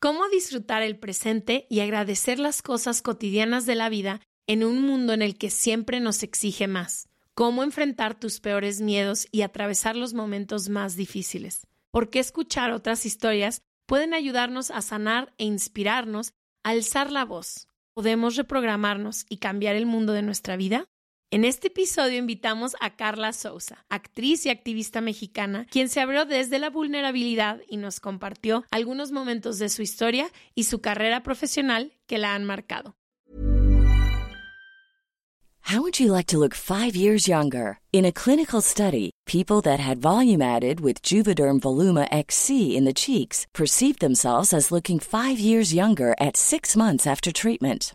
cómo disfrutar el presente y agradecer las cosas cotidianas de la vida en un mundo en el que siempre nos exige más, cómo enfrentar tus peores miedos y atravesar los momentos más difíciles, por qué escuchar otras historias pueden ayudarnos a sanar e inspirarnos a alzar la voz. ¿Podemos reprogramarnos y cambiar el mundo de nuestra vida? En este episodio invitamos a Carla Sousa, actriz y activista mexicana, quien se abrió desde la vulnerabilidad y nos compartió algunos momentos de su historia y su carrera profesional que la han marcado. How would you like to look 5 years younger? In a clinical study, people that had volume added with Juvederm Voluma XC in the cheeks perceived themselves as looking 5 years younger at 6 months after treatment.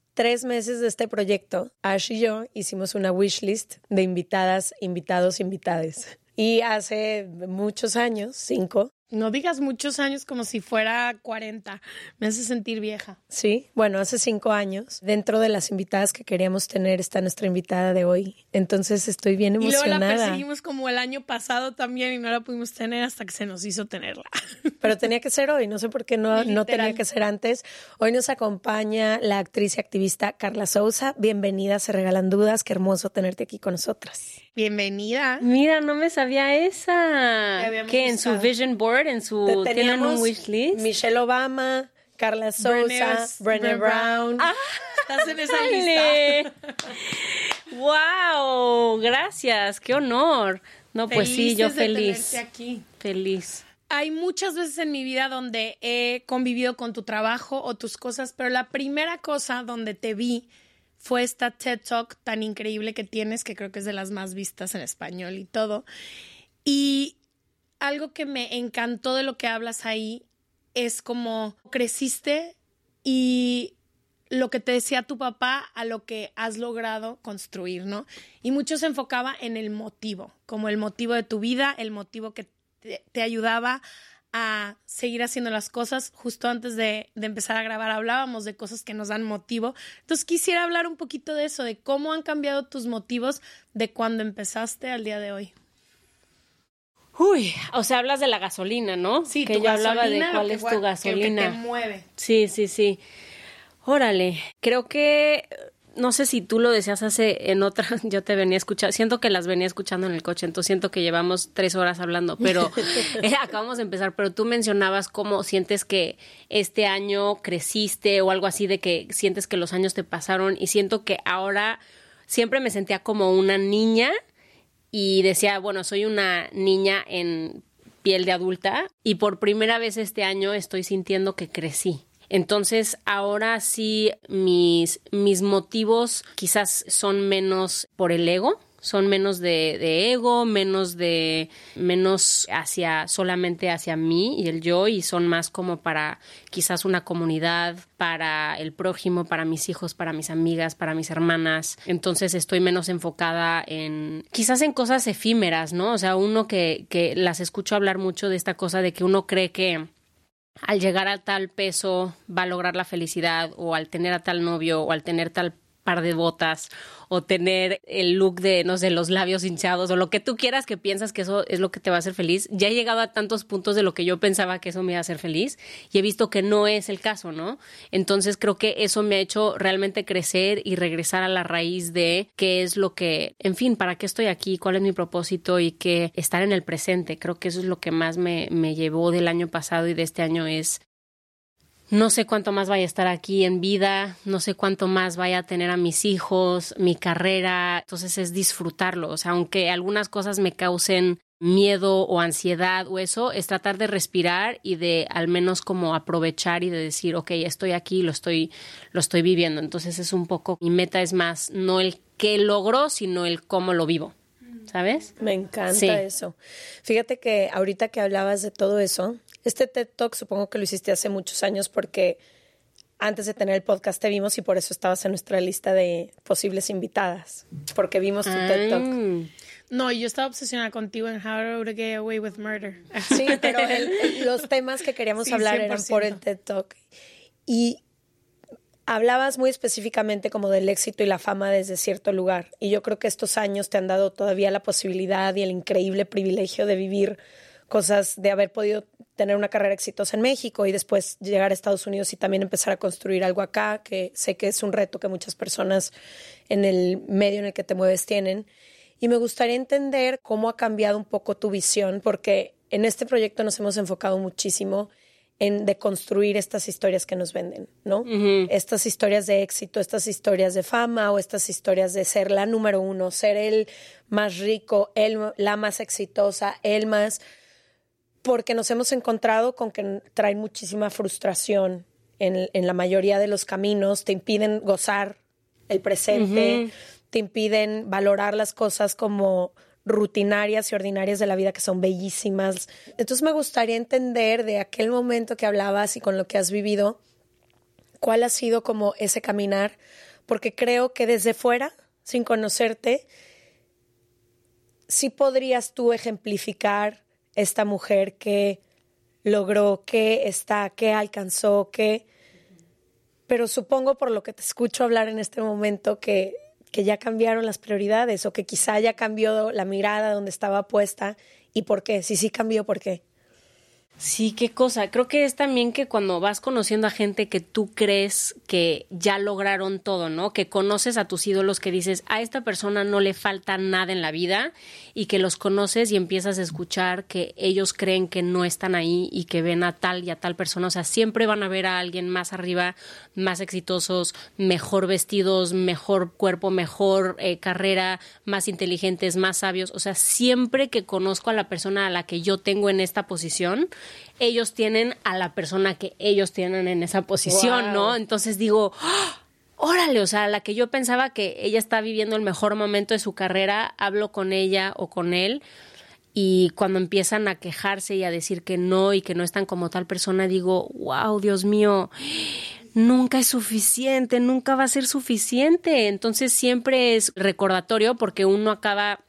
tres meses de este proyecto, Ash y yo hicimos una wish list de invitadas, invitados, invitades. Y hace muchos años, cinco, No digas muchos años como si fuera 40. Me hace sentir vieja. Sí, bueno, hace cinco años, dentro de las invitadas que queríamos tener, está nuestra invitada de hoy. Entonces estoy bien Y luego la emocionada. perseguimos como el año pasado también y no la pudimos tener hasta que se nos hizo tenerla. Pero tenía que ser hoy, no sé por qué no, no tenía que ser antes. Hoy nos acompaña la actriz y activista Carla Sousa. Bienvenida, se regalan dudas. Qué hermoso tenerte aquí con nosotras. Bienvenida. Mira, no me sabía esa. ¿Qué? ¿En su vision board? ¿En su. ¿Tienen teníamos un wish list? Michelle Obama, Carla Sousa, Brené- Brown. Brown. Estás en esa lista. ¡Wow! Gracias, qué honor. No, pues sí, yo de feliz. aquí. Feliz. Hay muchas veces en mi vida donde he convivido con tu trabajo o tus cosas, pero la primera cosa donde te vi fue esta TED Talk tan increíble que tienes, que creo que es de las más vistas en español y todo. Y algo que me encantó de lo que hablas ahí es como creciste y lo que te decía tu papá a lo que has logrado construir, ¿no? Y mucho se enfocaba en el motivo, como el motivo de tu vida, el motivo que te, ayudaba a seguir haciendo las cosas. Justo antes de, de empezar a grabar hablábamos de cosas que nos dan motivo. Entonces quisiera hablar un poquito de eso, de cómo han cambiado tus motivos de cuando empezaste al día de hoy. Uy, o sea, hablas de la gasolina, ¿no? que tu yo hablaba de gasolina, cuál que es tu que- que gasolina. te mueve. Sí, sí, sí. Órale, creo que no sé si tú lo decías hace en otra, yo te venía escuchando, siento que las venía escuchando en el coche, entonces siento que llevamos tres horas hablando, pero eh, acabamos de empezar, pero tú mencionabas cómo sientes que este año creciste o algo así de que sientes que los años te pasaron y siento que ahora siempre me sentía como una niña y decía, bueno, soy una niña en piel de adulta y por primera vez este año estoy sintiendo que crecí. Entonces ahora sí mis, mis motivos quizás son menos por el ego, son menos de, ego, menos de, menos hacia, solamente hacia mí y el yo, y son más como para quizás una comunidad, para el prójimo, para mis hijos, para mis amigas, para mis hermanas. Entonces estoy menos enfocada en, quizás en cosas efímeras, ¿no? O sea, uno que, que las escucho hablar mucho de esta cosa de que uno cree que al llegar a tal peso va a lograr la felicidad o al tener a tal novio o al tener tal par de botas o tener el look de, no sé, los labios hinchados o lo que tú quieras que piensas que eso es lo que te va a hacer feliz. Ya he llegado a tantos puntos de lo que yo pensaba que eso me iba a hacer feliz y he visto que no es el caso, ¿no? Entonces creo que eso me ha hecho realmente crecer y regresar a la raíz de qué es lo que, en fin, para qué estoy aquí, cuál es mi propósito y que estar en el presente. Creo que eso es lo que más me, me llevó del año pasado y de este año es no sé cuánto más vaya a estar aquí en vida, no sé cuánto más vaya a tener a mis hijos, mi carrera, entonces es disfrutarlo, o sea, aunque algunas cosas me causen miedo o ansiedad o eso, es tratar de respirar y de al menos como aprovechar y de decir, ok, estoy aquí, lo estoy, lo estoy viviendo. Entonces es un poco, mi meta es más no el qué logro, sino el cómo lo vivo. ¿Sabes? Me encanta eso. Fíjate que ahorita que hablabas de todo eso, este TED Talk supongo que lo hiciste hace muchos años porque antes de tener el podcast te vimos y por eso estabas en nuestra lista de posibles invitadas, porque vimos tu TED Talk. No, yo estaba obsesionada contigo en How to Get Away with Murder. Sí, pero los temas que queríamos hablar eran por el TED Talk. Y hablabas muy específicamente como del éxito y la fama desde cierto lugar. Y yo creo que estos años te han dado todavía la posibilidad y el increíble privilegio de vivir cosas, de haber podido tener una carrera exitosa en México y después llegar a Estados Unidos y también empezar a construir algo acá, que sé que es un reto que muchas personas en el medio en el que te mueves tienen. Y me gustaría entender cómo ha cambiado un poco tu visión, porque en este proyecto nos hemos enfocado muchísimo en deconstruir estas historias que nos venden, ¿no? Estas historias de éxito, estas historias de fama o estas historias de ser la número uno, ser el más rico, el, la más exitosa, el más porque nos hemos encontrado con que traen muchísima frustración en, la mayoría de los caminos, te impiden gozar el presente, te impiden valorar las cosas como rutinarias y ordinarias de la vida que son bellísimas. Entonces me gustaría entender de aquel momento que hablabas y con lo que has vivido, cuál ha sido como ese caminar, porque creo que desde fuera, sin conocerte, sí podrías tú ejemplificar esta mujer que logró, que está, que alcanzó, que... Pero supongo por lo que te escucho hablar en este momento que, que ya cambiaron las prioridades o que quizá ya cambió la mirada donde estaba puesta y por qué. Si sí cambió, ¿por qué? Sí, qué cosa. Creo que es también que cuando vas conociendo a gente que tú crees que ya lograron todo, ¿no? Que conoces a tus ídolos, que dices, a esta persona no le falta nada en la vida y que los conoces y empiezas a escuchar que ellos creen que no están ahí y que ven a tal y a tal persona. O sea, siempre van a ver a alguien más arriba, más exitosos, mejor vestidos, mejor cuerpo, mejor eh, carrera, más inteligentes, más sabios. O sea, siempre que conozco a la persona a la que yo tengo en esta posición, ellos tienen a la persona que ellos tienen en esa posición, ¿no? Entonces digo, ¡Ah! órale, o sea, la que yo pensaba que ella está viviendo el mejor momento de su carrera, hablo con ella o con él y cuando empiezan a quejarse y a decir que no y que no están como tal persona, digo, wow, Dios mío, nunca es suficiente, nunca va a ser suficiente. Entonces siempre es recordatorio porque uno acaba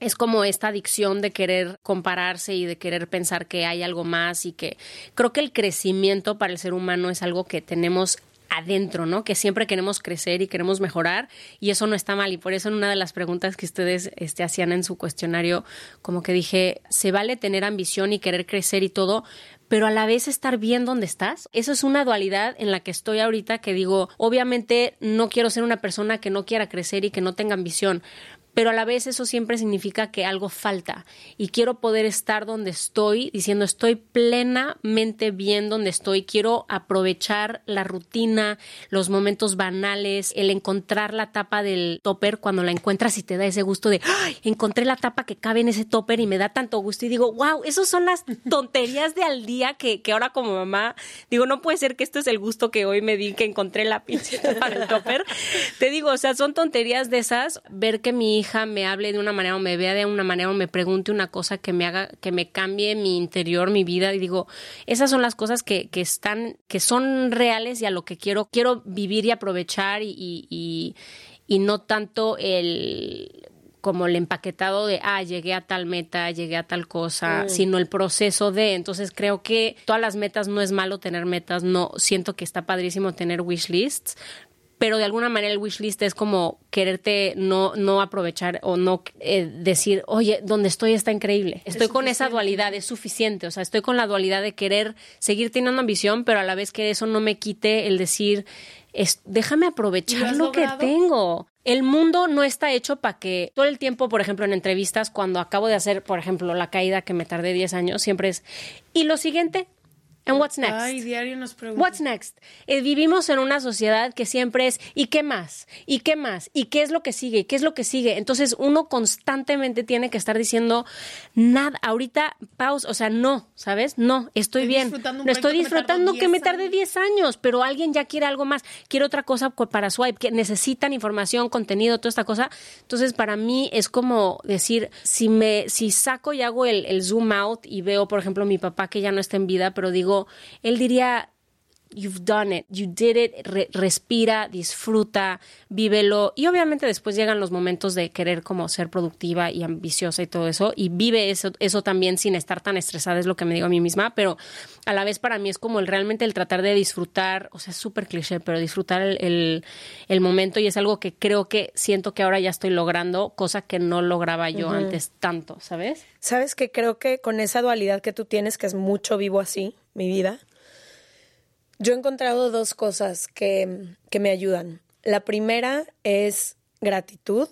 es como esta adicción de querer compararse y de querer pensar que hay algo más y que creo que el crecimiento para el ser humano es algo que tenemos adentro, ¿no? Que siempre queremos crecer y queremos mejorar y eso no está mal y por eso en una de las preguntas que ustedes este, hacían en su cuestionario, como que dije, se vale tener ambición y querer crecer y todo, pero a la vez estar bien donde estás. Eso es una dualidad en la que estoy ahorita que digo, obviamente no quiero ser una persona que no quiera crecer y que no tenga ambición, pero a la vez eso siempre significa que algo falta y quiero poder estar donde estoy diciendo estoy plenamente bien donde estoy, quiero aprovechar la rutina, los momentos banales, el encontrar la tapa del topper cuando la encuentras y te da ese gusto de ¡Ay! encontré la tapa que cabe en ese topper y me da tanto gusto y digo, wow, esos son las tonterías de al día que, que ahora como mamá digo, no puede ser que esto es el gusto que hoy me di que encontré la pinche tapa del topper. Te digo, o sea, son tonterías de esas, ver que mi hija hija me hable de una manera o me vea de una manera o me pregunte una cosa que me haga, que me cambie mi interior, mi vida. Y digo, esas son las cosas que, que están, que son reales y a lo que quiero, quiero vivir y aprovechar y, y, y no tanto el como el empaquetado de, ah, llegué a tal meta, llegué a tal cosa, Mm. sino el proceso de. Entonces creo que todas las metas no es malo tener metas, no siento que está padrísimo tener wish lists, pero de alguna manera el wish list es como quererte no, no aprovechar o no eh, decir, oye, donde estoy está increíble. Estoy con esa dualidad, es suficiente. O sea, estoy con la dualidad de querer seguir teniendo ambición, pero a la vez que eso no me quite el decir, es, déjame ¿Y aprovechar lo que tengo. El mundo no está hecho para que todo el tiempo, por ejemplo, en entrevistas, cuando acabo de hacer, por ejemplo, la caída que me tardé 10 años, siempre es, ¿y lo siguiente? ¿And what's next? Ay, diario nos preguntan. What's next? Eh, vivimos en una sociedad que siempre es ¿y qué más? ¿y qué más? ¿y qué es lo que sigue? ¿y qué es lo que sigue? Entonces uno constantemente tiene que estar diciendo nada, ahorita pausa, o sea, no, ¿sabes? No, estoy, Estoy bien. disfrutando un No estoy disfrutando que me 10 tarde años. 10 años, pero alguien ya quiere algo más, quiere otra cosa para swipe, que necesitan información, contenido, toda esta cosa. Entonces, para mí es como decir, si me si saco y hago el, el zoom out y veo, por ejemplo, mi papá que ya no está en vida, pero digo, él diría You've done it, you did it, re- respira, disfruta, vívelo. Y obviamente después llegan los momentos de querer como ser productiva y ambiciosa y todo eso. Y vive eso, eso también sin estar tan estresada, es lo que me digo a mí misma. Pero a la vez para mí es como el realmente el tratar de disfrutar, o sea, es súper cliché, pero disfrutar el, el, el momento. Y es algo que creo que siento que ahora ya estoy logrando, cosa que no lograba yo antes tanto, ¿sabes? ¿Sabes que Creo que con esa dualidad que tú tienes, que es mucho vivo así, mi vida, yo he encontrado dos cosas que, que me ayudan. La primera es gratitud.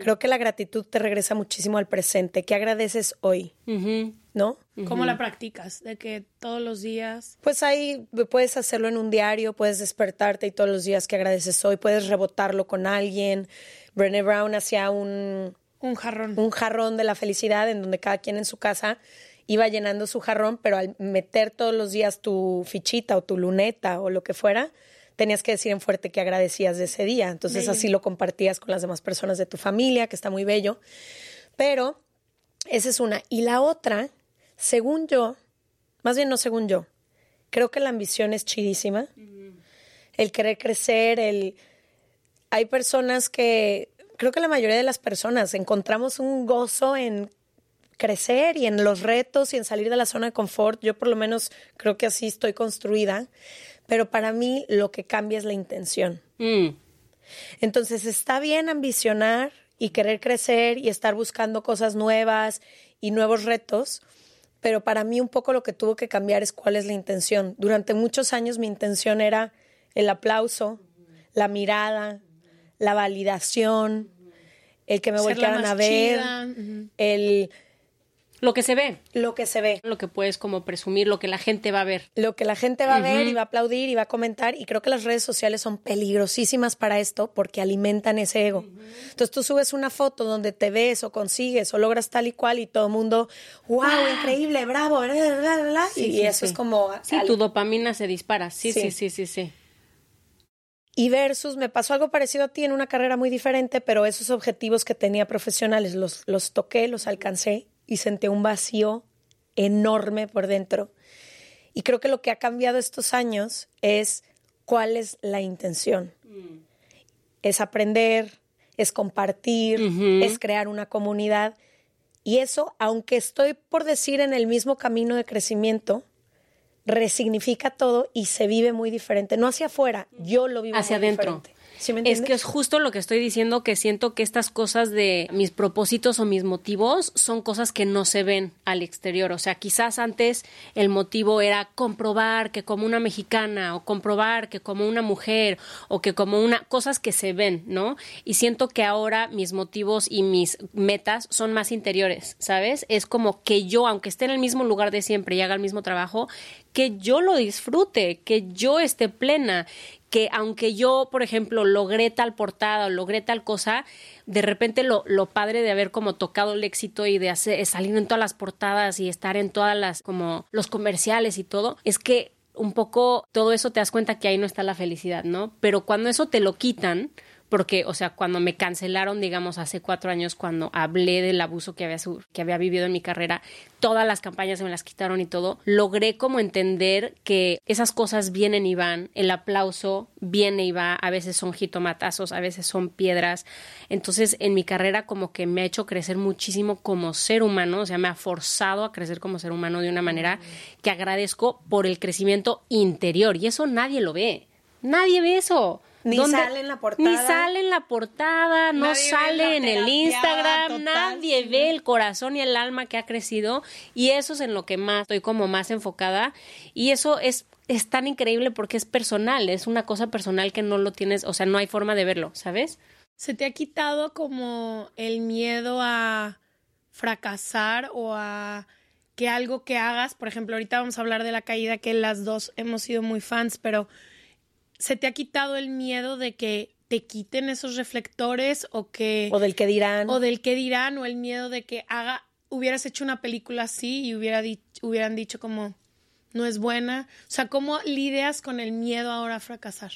Creo que la gratitud te regresa muchísimo al presente. ¿Qué agradeces hoy? ¿No? ¿Cómo la practicas? De que todos los días. Pues ahí puedes hacerlo en un diario, puedes despertarte y todos los días que agradeces hoy, puedes rebotarlo con alguien. Brené Brown hacía un, Un jarrón. un jarrón de la felicidad en donde cada quien en su casa iba llenando su jarrón, pero al meter todos los días tu fichita o tu luneta o lo que fuera, tenías que decir en fuerte que agradecías de ese día. Entonces así lo compartías con las demás personas de tu familia, que está muy bello. Pero esa es una. Y la otra, según yo, más bien no según yo, creo que la ambición es chidísima. El querer crecer, el... Hay personas que, creo que la mayoría de las personas encontramos un gozo en crecer y en los retos y en salir de la zona de confort. Yo por lo menos creo que así estoy construida. Pero para mí lo que cambia es la intención. Mm. Entonces está bien ambicionar y querer crecer y estar buscando cosas nuevas y nuevos retos, pero para mí un poco lo que tuvo que cambiar es cuál es la intención. Durante muchos años mi intención era el aplauso, la mirada, la validación, el que me Ser voltearan a ver, chida, el Lo que se ve, lo que se ve. lo que puedes como presumir, lo que la gente va a ver. lo que la gente va a ver y va a aplaudir y va a comentar. Y creo que las redes sociales son peligrosísimas para esto porque alimentan ese ego. Entonces tú subes una foto donde te ves o consigues o logras tal y cual y todo el mundo, wow, increíble, bravo, bla, bla, bla, bla", y, Sí, sí, eso sí. es como... Sí, al- tu dopamina se dispara. Sí, Sí. sí, sí, sí, sí. Y versus, me pasó algo parecido a ti en una carrera muy diferente, pero esos objetivos que tenía profesionales los, los toqué, los alcancé y sentí un vacío enorme por dentro. Y creo que lo que ha cambiado estos años es cuál es la intención. Es aprender, es compartir, es crear una comunidad. Y eso, aunque estoy por decir en el mismo camino de crecimiento, resignifica todo y se vive muy diferente. No hacia afuera, yo lo vivo hacia muy adentro. diferente. ¿Sí me es que es justo lo que estoy diciendo, que siento que estas cosas de mis propósitos o mis motivos son cosas que no se ven al exterior. O sea, quizás antes el motivo era comprobar que como una mexicana o comprobar que como una mujer o que como una cosas que se ven, ¿no? Y siento que ahora mis motivos y mis metas son más interiores, ¿sabes? Es como que yo, aunque esté en el mismo lugar de siempre y haga el mismo trabajo, que yo lo disfrute, que yo esté plena, que aunque yo, por ejemplo, logré tal portada o logré tal cosa, de repente lo, lo padre de haber como tocado el éxito y de hacer, salir en todas las portadas y estar en todas las, como los comerciales y todo, es que un poco todo eso te das cuenta que ahí no está la felicidad, ¿no? Pero cuando eso te lo quitan, porque, o sea, cuando me cancelaron, digamos, hace cuatro años, cuando hablé del abuso que había, que había vivido en mi carrera, todas las campañas se me las quitaron y todo, logré como entender que esas cosas vienen y van, el aplauso viene y va, a veces son jitomatazos, a veces son piedras. Entonces, en mi carrera como que me ha hecho crecer muchísimo como ser humano, o sea, me ha forzado a crecer como ser humano de una manera que agradezco por el crecimiento interior y eso nadie lo ve. Nadie ve eso. Ni sale en la portada. Ni sale en la portada, no sale en el Instagram, nadie ve el corazón y el alma que ha crecido y eso es en lo que más estoy como más enfocada y eso es es tan increíble porque es personal, es una cosa personal que no lo tienes, o sea, no hay forma de verlo, ¿sabes? ¿Se te ha quitado como el miedo a fracasar o a que algo que hagas, por ejemplo, ahorita vamos a hablar de la caída que las dos hemos sido muy fans, pero ¿se te ha quitado el miedo de que te quiten esos reflectores o que... O del que dirán. O del que dirán o el miedo de que haga, hubieras hecho una película así y hubiera hubieran dicho como, no es buena. O sea, ¿cómo lidias con el miedo ahora a fracasar?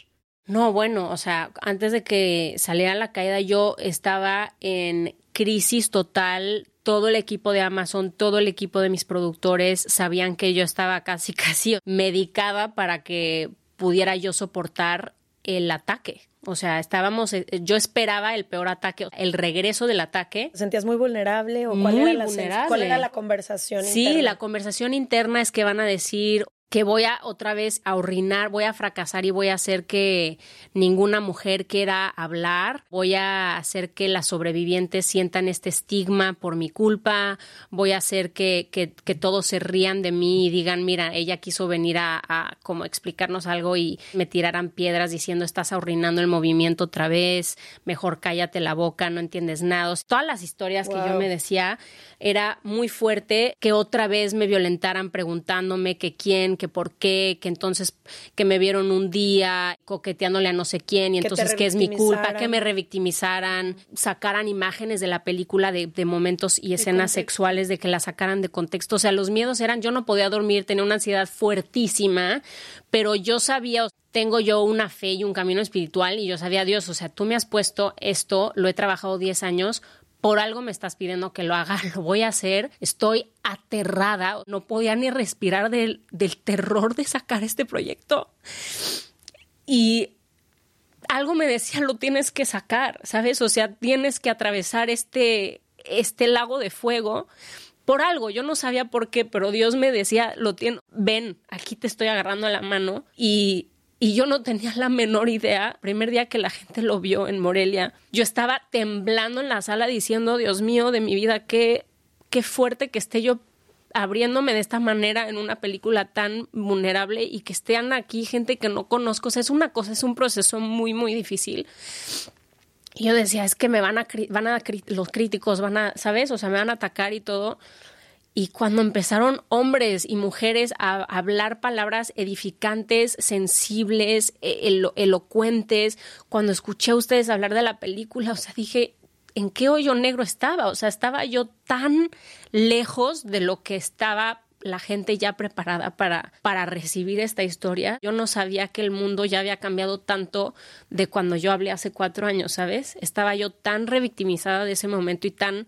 No, bueno, o sea, antes de que saliera la caída yo estaba en crisis total. Todo el equipo de Amazon, todo el equipo de mis productores sabían que yo estaba casi, casi medicada para que pudiera yo soportar el ataque. O sea, estábamos, eh, yo esperaba el peor ataque, el regreso del ataque. ¿Te sentías muy vulnerable o cuál, era, la, cuál era la conversación? Sí, la conversación interna es que van a decir, que voy a otra vez a orinar, voy a fracasar y voy a hacer que ninguna mujer quiera hablar, voy a hacer que las sobrevivientes sientan este estigma por mi culpa, voy a hacer que, que, todos se rían de mí y digan, mira, ella quiso venir a, a, como explicarnos algo y me tiraran piedras diciendo estás orinando el movimiento otra vez, mejor cállate la boca, no entiendes nada. Todas las historias que yo me decía era muy fuerte que otra vez me violentaran preguntándome que quién, que por qué, que entonces que me vieron un día coqueteándole a no sé quién y entonces que es mi culpa, que me revictimizaran, sacaran imágenes de la película de, momentos y escenas sexuales, de que la sacaran de contexto. O sea, los miedos eran, yo no podía dormir, tenía una ansiedad fuertísima, pero yo sabía, tengo yo una fe y un camino espiritual y yo sabía, Dios, o sea, tú me has puesto esto, lo he trabajado 10 años, por algo me estás pidiendo que lo haga, lo voy a hacer, estoy aterrada, no podía ni respirar del, del terror de sacar este proyecto. Y algo me decía, lo tienes que sacar, ¿sabes? O sea, tienes que atravesar este, este lago de fuego por algo. Yo no sabía por qué, pero Dios me decía, lo tiene, ven, aquí te estoy agarrando la mano y y yo no tenía la menor idea. Primer día que la gente lo vio en Morelia, yo estaba temblando en la sala diciendo, Dios mío, de mi vida, qué, qué fuerte que esté yo abriéndome de esta manera en una película tan vulnerable y que estén aquí gente que no conozco. O sea, es una cosa, es un proceso muy, muy difícil. Y yo decía, es que me van a, van a, los críticos van a, ¿sabes? O sea, me van a atacar y todo. Y cuando empezaron hombres y mujeres a hablar palabras edificantes, sensibles, e-, elocuentes, cuando escuché a ustedes hablar de la película, o sea, dije, ¿en qué hoyo negro estaba? O sea, estaba yo tan lejos de lo que estaba la gente ya preparada para, para recibir esta historia. Yo no sabía que el mundo ya había cambiado tanto de cuando yo hablé hace cuatro años, ¿sabes? Estaba yo tan revictimizada de ese momento y tan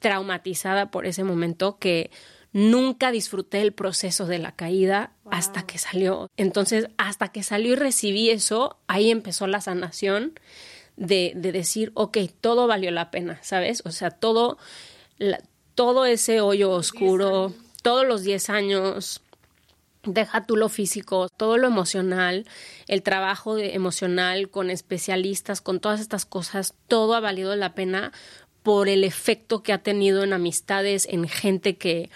traumatizada por ese momento que nunca disfruté el proceso de la caída hasta que salió. Entonces, hasta que salió y recibí eso, ahí empezó la sanación de, de decir, ok, todo valió la pena, ¿sabes? O sea, todo, todo ese hoyo oscuro, todos los 10 años, deja tú lo físico, todo lo emocional, el trabajo emocional con especialistas, con todas estas cosas, todo ha valido la pena por el efecto que ha tenido en amistades, en gente que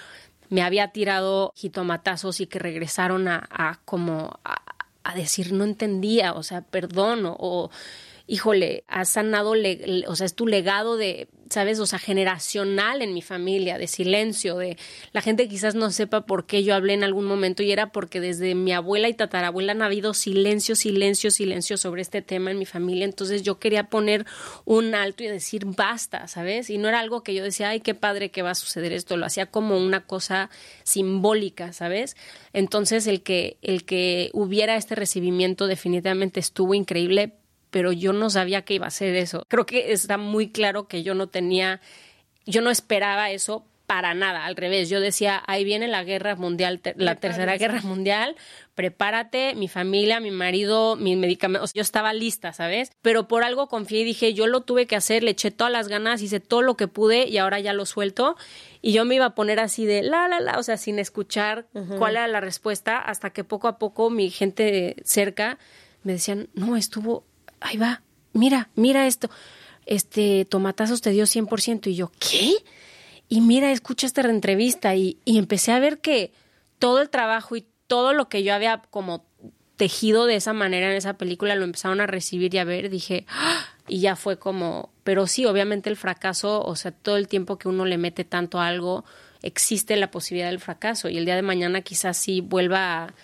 me había tirado jitomatazos y que regresaron a, como a, decir no entendía, o sea, perdón, o híjole, has sanado, o sea, es tu legado de, ¿sabes? O sea, generacional en mi familia, de silencio, de la gente quizás no sepa por qué yo hablé en algún momento y era porque desde mi abuela y tatarabuela han habido silencio, silencio, silencio sobre este tema en mi familia. Entonces yo quería poner un alto y decir basta, ¿sabes? Y no era algo que yo decía, ay, qué padre que va a suceder esto, lo hacía como una cosa simbólica, ¿sabes? Entonces el que, el que hubiera este recibimiento definitivamente estuvo increíble, pero yo no sabía que iba a ser eso. Creo que está muy claro que yo no tenía, yo no esperaba eso para nada, al revés, yo decía, ahí viene la guerra mundial, la tercera guerra mundial, prepárate, mi familia, mi marido, mis medicamentos, yo estaba lista, ¿sabes? Pero por algo confié y dije, yo lo tuve que hacer, le eché todas las ganas, hice todo lo que pude y ahora ya lo suelto. Y yo me iba a poner así de la, la, la, o sea, sin escuchar cuál era la respuesta, hasta que poco a poco mi gente cerca me decían, no, estuvo, ahí va, mira, mira esto, este, tomatazos te dio 100%. Y yo, ¿qué? y mira, escucha esta entrevista y, y empecé a ver que todo el trabajo y todo lo que yo había como tejido de esa manera en esa película lo empezaron a recibir y a ver, dije, ¡Ah! y ya fue como, pero sí, obviamente el fracaso, o sea, todo el tiempo que uno le mete tanto algo, existe la posibilidad del fracaso y el día de mañana quizás sí vuelva a,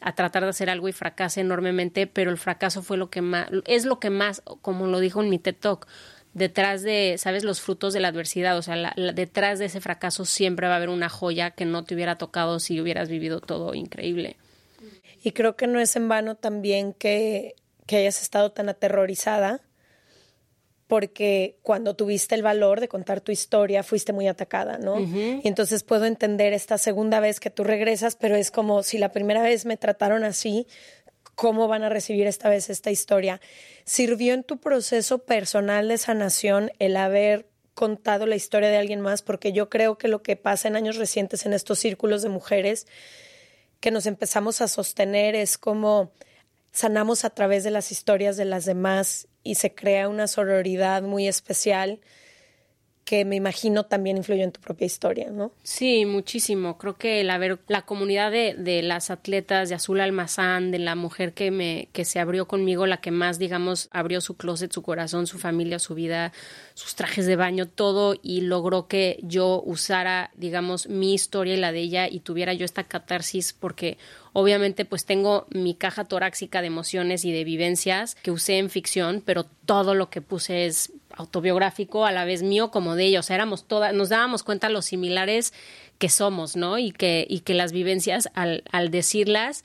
a tratar de hacer algo y fracase enormemente, pero el fracaso fue lo que más, es lo que más, como lo dijo en mi TED Talk, detrás de, ¿sabes?, los frutos de la adversidad, o sea, detrás de ese fracaso siempre va a haber una joya que no te hubiera tocado si hubieras vivido todo increíble. Y creo que no es en vano también que, que hayas estado tan aterrorizada, porque cuando tuviste el valor de contar tu historia fuiste muy atacada, ¿no? Y entonces puedo entender esta segunda vez que tú regresas, pero es como si la primera vez me trataron así, cómo van a recibir esta vez esta historia. ¿Sirvió en tu proceso personal de sanación el haber contado la historia de alguien más? Porque yo creo que lo que pasa en años recientes en estos círculos de mujeres que nos empezamos a sostener es como sanamos a través de las historias de las demás y se crea una sororidad muy especial que me imagino también influyó en tu propia historia, ¿no? Sí, muchísimo. Creo que el haber, la comunidad de, de, las atletas, de Azul Almazán, de la mujer que me, que se abrió conmigo, la que más, digamos, abrió su closet, su corazón, su familia, su vida, sus trajes de baño, todo, y logró que yo usara, digamos, mi historia y la de ella, y tuviera yo esta catarsis, porque obviamente pues tengo mi caja torácica de emociones y de vivencias que usé en ficción, pero todo lo que puse es autobiográfico, a la vez mío como de ella. O sea, éramos todas, nos dábamos cuenta los similares que somos, ¿no? Y que, y que las vivencias, al, al decirlas,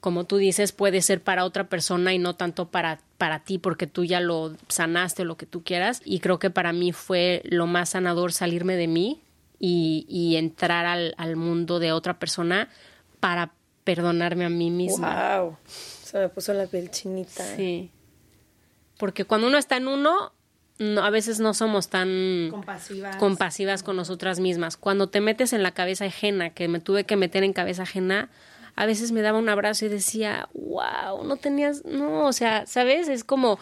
como tú dices, puede ser para otra persona y no tanto para, para ti, porque tú ya lo sanaste, lo que tú quieras. Y creo que para mí fue lo más sanador salirme de mí y, y entrar al, al mundo de otra persona para perdonarme a mí misma. ¡Wow! Se me puso la piel chinita. Sí. Porque cuando uno está en uno, no, a veces no somos tan compasivas. compasivas con nosotras mismas. Cuando te metes en la cabeza ajena, que me tuve que meter en cabeza ajena, a veces me daba un abrazo y decía, wow, no tenías, no, o sea, ¿sabes? Es como,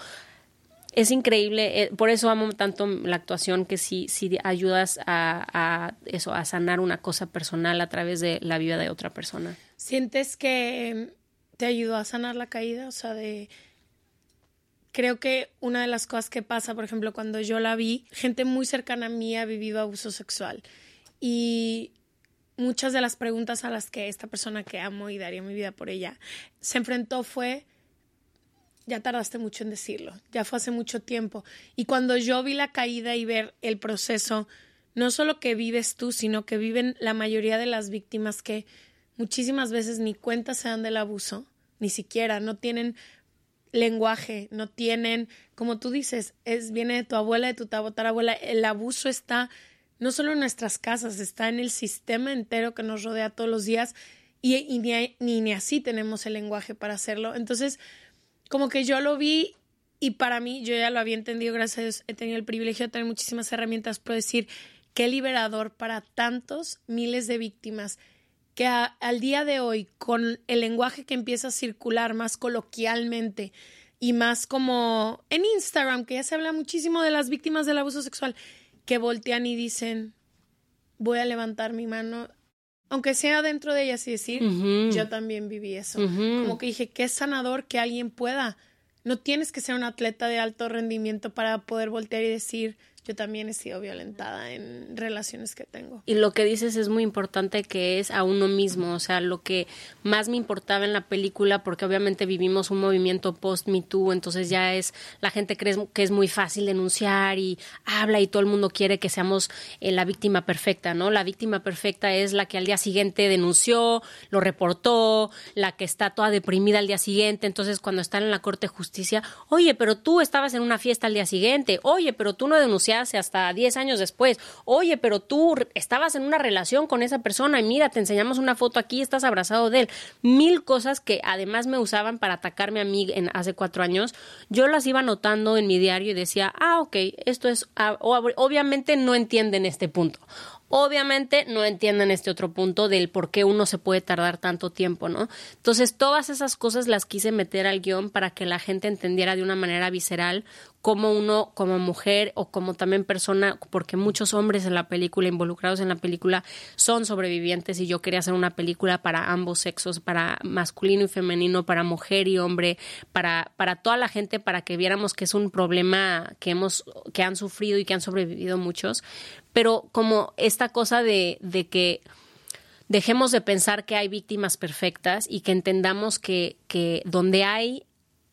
es increíble, eh, por eso amo tanto la actuación, que sí, sí ayudas a, a, eso, a sanar una cosa personal a través de la vida de otra persona. ¿Sientes que te ayudó a sanar la caída? O sea, de creo que una de las cosas que pasa, por ejemplo, cuando yo la vi, gente muy cercana a mí ha vivido abuso sexual. Y muchas de las preguntas a las que esta persona que amo y daría mi vida por ella se enfrentó fue, ya tardaste mucho en decirlo, ya fue hace mucho tiempo. Y cuando yo vi la caída y ver el proceso, no solo que vives tú, sino que viven la mayoría de las víctimas que muchísimas veces ni cuenta se dan del abuso, ni siquiera, no tienen lenguaje, no tienen, como tú dices, es viene de tu abuela, de tu tatarabuela, el abuso está no solo en nuestras casas, está en el sistema entero que nos rodea todos los días y, ni, ni, ni así tenemos el lenguaje para hacerlo. Entonces, como que yo lo vi y para mí, yo ya lo había entendido, gracias a Dios, he tenido el privilegio de tener muchísimas herramientas para decir qué liberador para tantos miles de víctimas que a, al día de hoy, con el lenguaje que empieza a circular más coloquialmente y más como en Instagram, que ya se habla muchísimo de las víctimas del abuso sexual, que voltean y dicen, voy a levantar mi mano, aunque sea dentro de ellas y decir, uh -huh. yo también viví eso. Uh -huh. Como que dije, qué sanador que alguien pueda. No tienes que ser un atleta de alto rendimiento para poder voltear y decir, yo también he sido violentada en relaciones que tengo. Y lo que dices es muy importante que es a uno mismo, o sea, lo que más me importaba en la película, porque obviamente vivimos un movimiento post-Me Too, entonces ya es, la gente cree que es muy fácil denunciar y habla y todo el mundo quiere que seamos eh, la víctima perfecta, ¿no? La víctima perfecta es la que al día siguiente denunció, lo reportó, la que está toda deprimida al día siguiente, entonces cuando están en la Corte de Justicia, oye, pero tú estabas en una fiesta al día siguiente, oye, pero tú no denunciaste hace hasta 10 años después. Oye, pero tú estabas en una relación con esa persona y mira, te enseñamos una foto aquí, estás abrazado de él. Mil cosas que además me usaban para atacarme a mí en, hace cuatro años. Yo las iba notando en mi diario y decía, ah, ok, esto es, ah, obviamente no entienden este punto. Obviamente no entienden este otro punto del por qué uno se puede tardar tanto tiempo, ¿no? Entonces, todas esas cosas las quise meter al guion para que la gente entendiera de una manera visceral cómo uno como mujer o como también persona, porque muchos hombres en la película, involucrados en la película, son sobrevivientes y yo quería hacer una película para ambos sexos, para masculino y femenino, para mujer y hombre, para, para toda la gente, para que viéramos que es un problema que hemos, que han sufrido y que han sobrevivido muchos, pero como esta cosa de, de que dejemos de pensar que hay víctimas perfectas y que entendamos que, que donde hay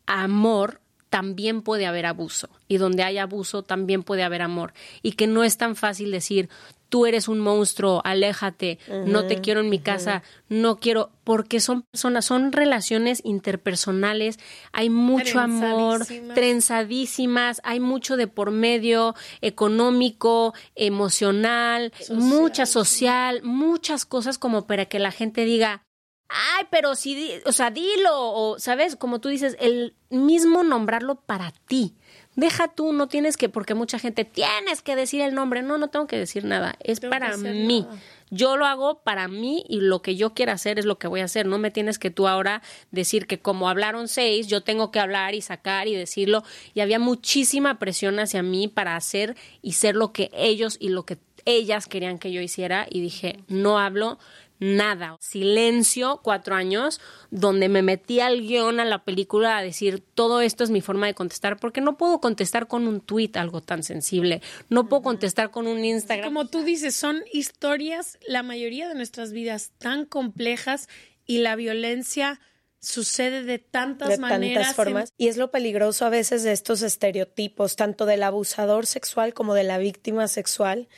amor también puede haber abuso y donde hay abuso también puede haber amor. Y que no es tan fácil decir tú eres un monstruo, aléjate, no te quiero en mi casa, no quiero, porque son personas, son relaciones interpersonales, hay mucho amor, trenzadísimas, hay mucho de por medio, económico, emocional, mucha social, muchas cosas como para que la gente diga, ay, pero si, o sea, dilo, o, ¿sabes? Como tú dices, el mismo nombrarlo para ti. Deja tú, no tienes que, porque mucha gente, tienes que decir el nombre. No, no tengo que decir nada. Es para mí. Yo lo hago para mí y lo que yo quiera hacer es lo que voy a hacer. No me tienes que tú ahora decir que como hablaron seis, yo tengo que hablar y sacar y decirlo. Y había muchísima presión hacia mí para hacer y ser lo que ellos y lo que ellas querían que yo hiciera. Y dije, no hablo, nada. Silencio, cuatro años, donde me metí al guion a la película a decir todo esto es mi forma de contestar, porque no puedo contestar con un tweet algo tan sensible, no puedo contestar con un Instagram. Como tú dices, son historias, la mayoría de nuestras vidas tan complejas y la violencia sucede de tantas de maneras. Tantas formas. Y es lo peligroso a veces de estos estereotipos, tanto del abusador sexual como de la víctima sexual,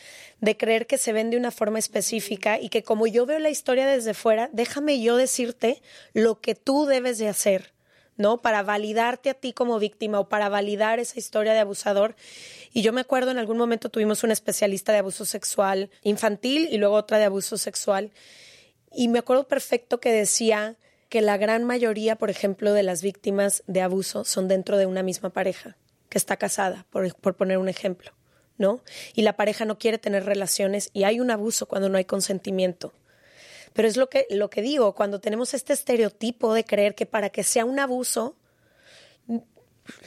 de creer que se ven de una forma específica y que como yo veo la historia desde fuera, déjame yo decirte lo que tú debes de hacer. ¿no? Para validarte a ti como víctima o para validar esa historia de abusador. Y yo me acuerdo en algún momento tuvimos una especialista de abuso sexual infantil y luego otra de abuso sexual. Y me acuerdo perfecto que decía que la gran mayoría, por ejemplo, de las víctimas de abuso son dentro de una misma pareja, que está casada, por, poner un ejemplo. ¿no? Y la pareja no quiere tener relaciones y hay un abuso cuando no hay consentimiento. Pero es lo que, lo que digo, cuando tenemos este estereotipo de creer que para que sea un abuso,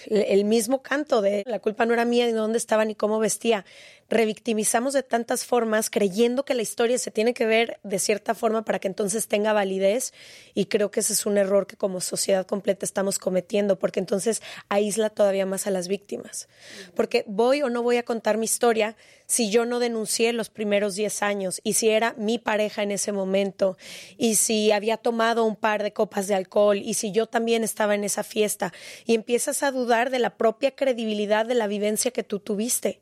el mismo canto de la culpa no era mía, ni dónde estaba, ni cómo vestía revictimizamos de tantas formas creyendo que la historia se tiene que ver de cierta forma para que entonces tenga validez y creo que ese es un error que como sociedad completa estamos cometiendo porque entonces aísla todavía más a las víctimas. Porque voy o no voy a contar mi historia si yo no denuncié los primeros 10 años y si era mi pareja en ese momento y si había tomado un par de copas de alcohol y si yo también estaba en esa fiesta y empiezas a dudar de la propia credibilidad de la vivencia que tú tuviste.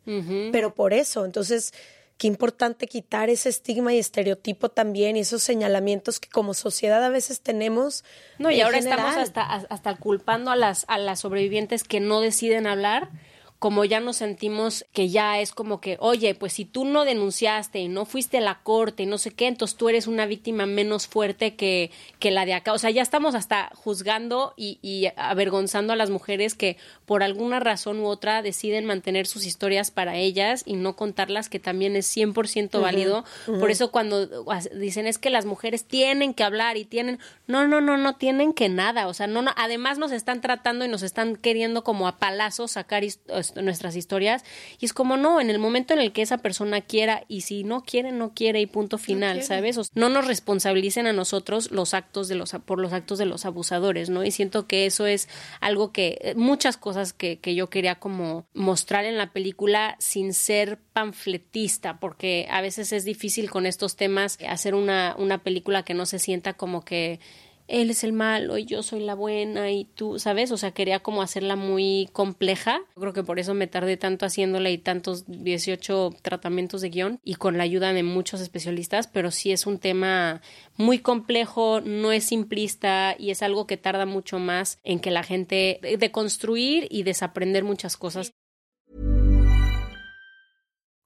Pero por eso. Entonces, qué importante quitar ese estigma y estereotipo también y esos señalamientos que como sociedad a veces tenemos. No, y ahora estamos hasta, hasta culpando a las, a las sobrevivientes que no deciden hablar como ya nos sentimos que ya es como que, oye, pues si tú no denunciaste y no fuiste a la corte y no sé qué, entonces tú eres una víctima menos fuerte que, que la de acá. O sea, ya estamos hasta juzgando y, y avergonzando a las mujeres que por alguna razón u otra deciden mantener sus historias para ellas y no contarlas, que también es 100% válido. Por eso cuando dicen es que las mujeres tienen que hablar y tienen, no, no, no, no tienen que nada. O sea, no, no además nos están tratando y nos están queriendo como a palazos sacar nuestras historias. Y es como, no, en el momento en el que esa persona quiera y si no quiere, no quiere y punto final, ¿sabes? no nos responsabilicen a nosotros los actos de los, por los actos de los abusadores, ¿no? Y siento que eso es algo que, eh, muchas cosas que, que yo quería como mostrar en la película sin ser panfletista, porque a veces es difícil con estos temas hacer una, una película que no se sienta como que él es el malo y yo soy la buena y tú, ¿sabes? O sea, quería como hacerla muy compleja. Creo que por eso me tardé tanto haciéndola y tantos 18 tratamientos de guion y con la ayuda de muchos especialistas, pero sí es un tema muy complejo, no es simplista y es algo que tarda mucho más en que la gente de construir y desaprender muchas cosas.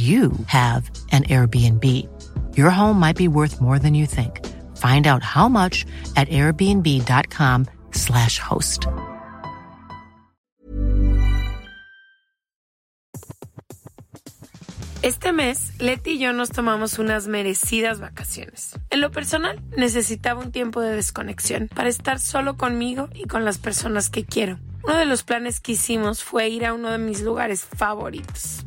you have an Airbnb. Your home might be worth more than you think. Find out how much at airbnb.com/slash host. Este mes, Leti y yo nos tomamos unas merecidas vacaciones. En lo personal, necesitaba un tiempo de desconexión para estar solo conmigo y con las personas que quiero. Uno de los planes que hicimos fue ir a uno de mis lugares favoritos,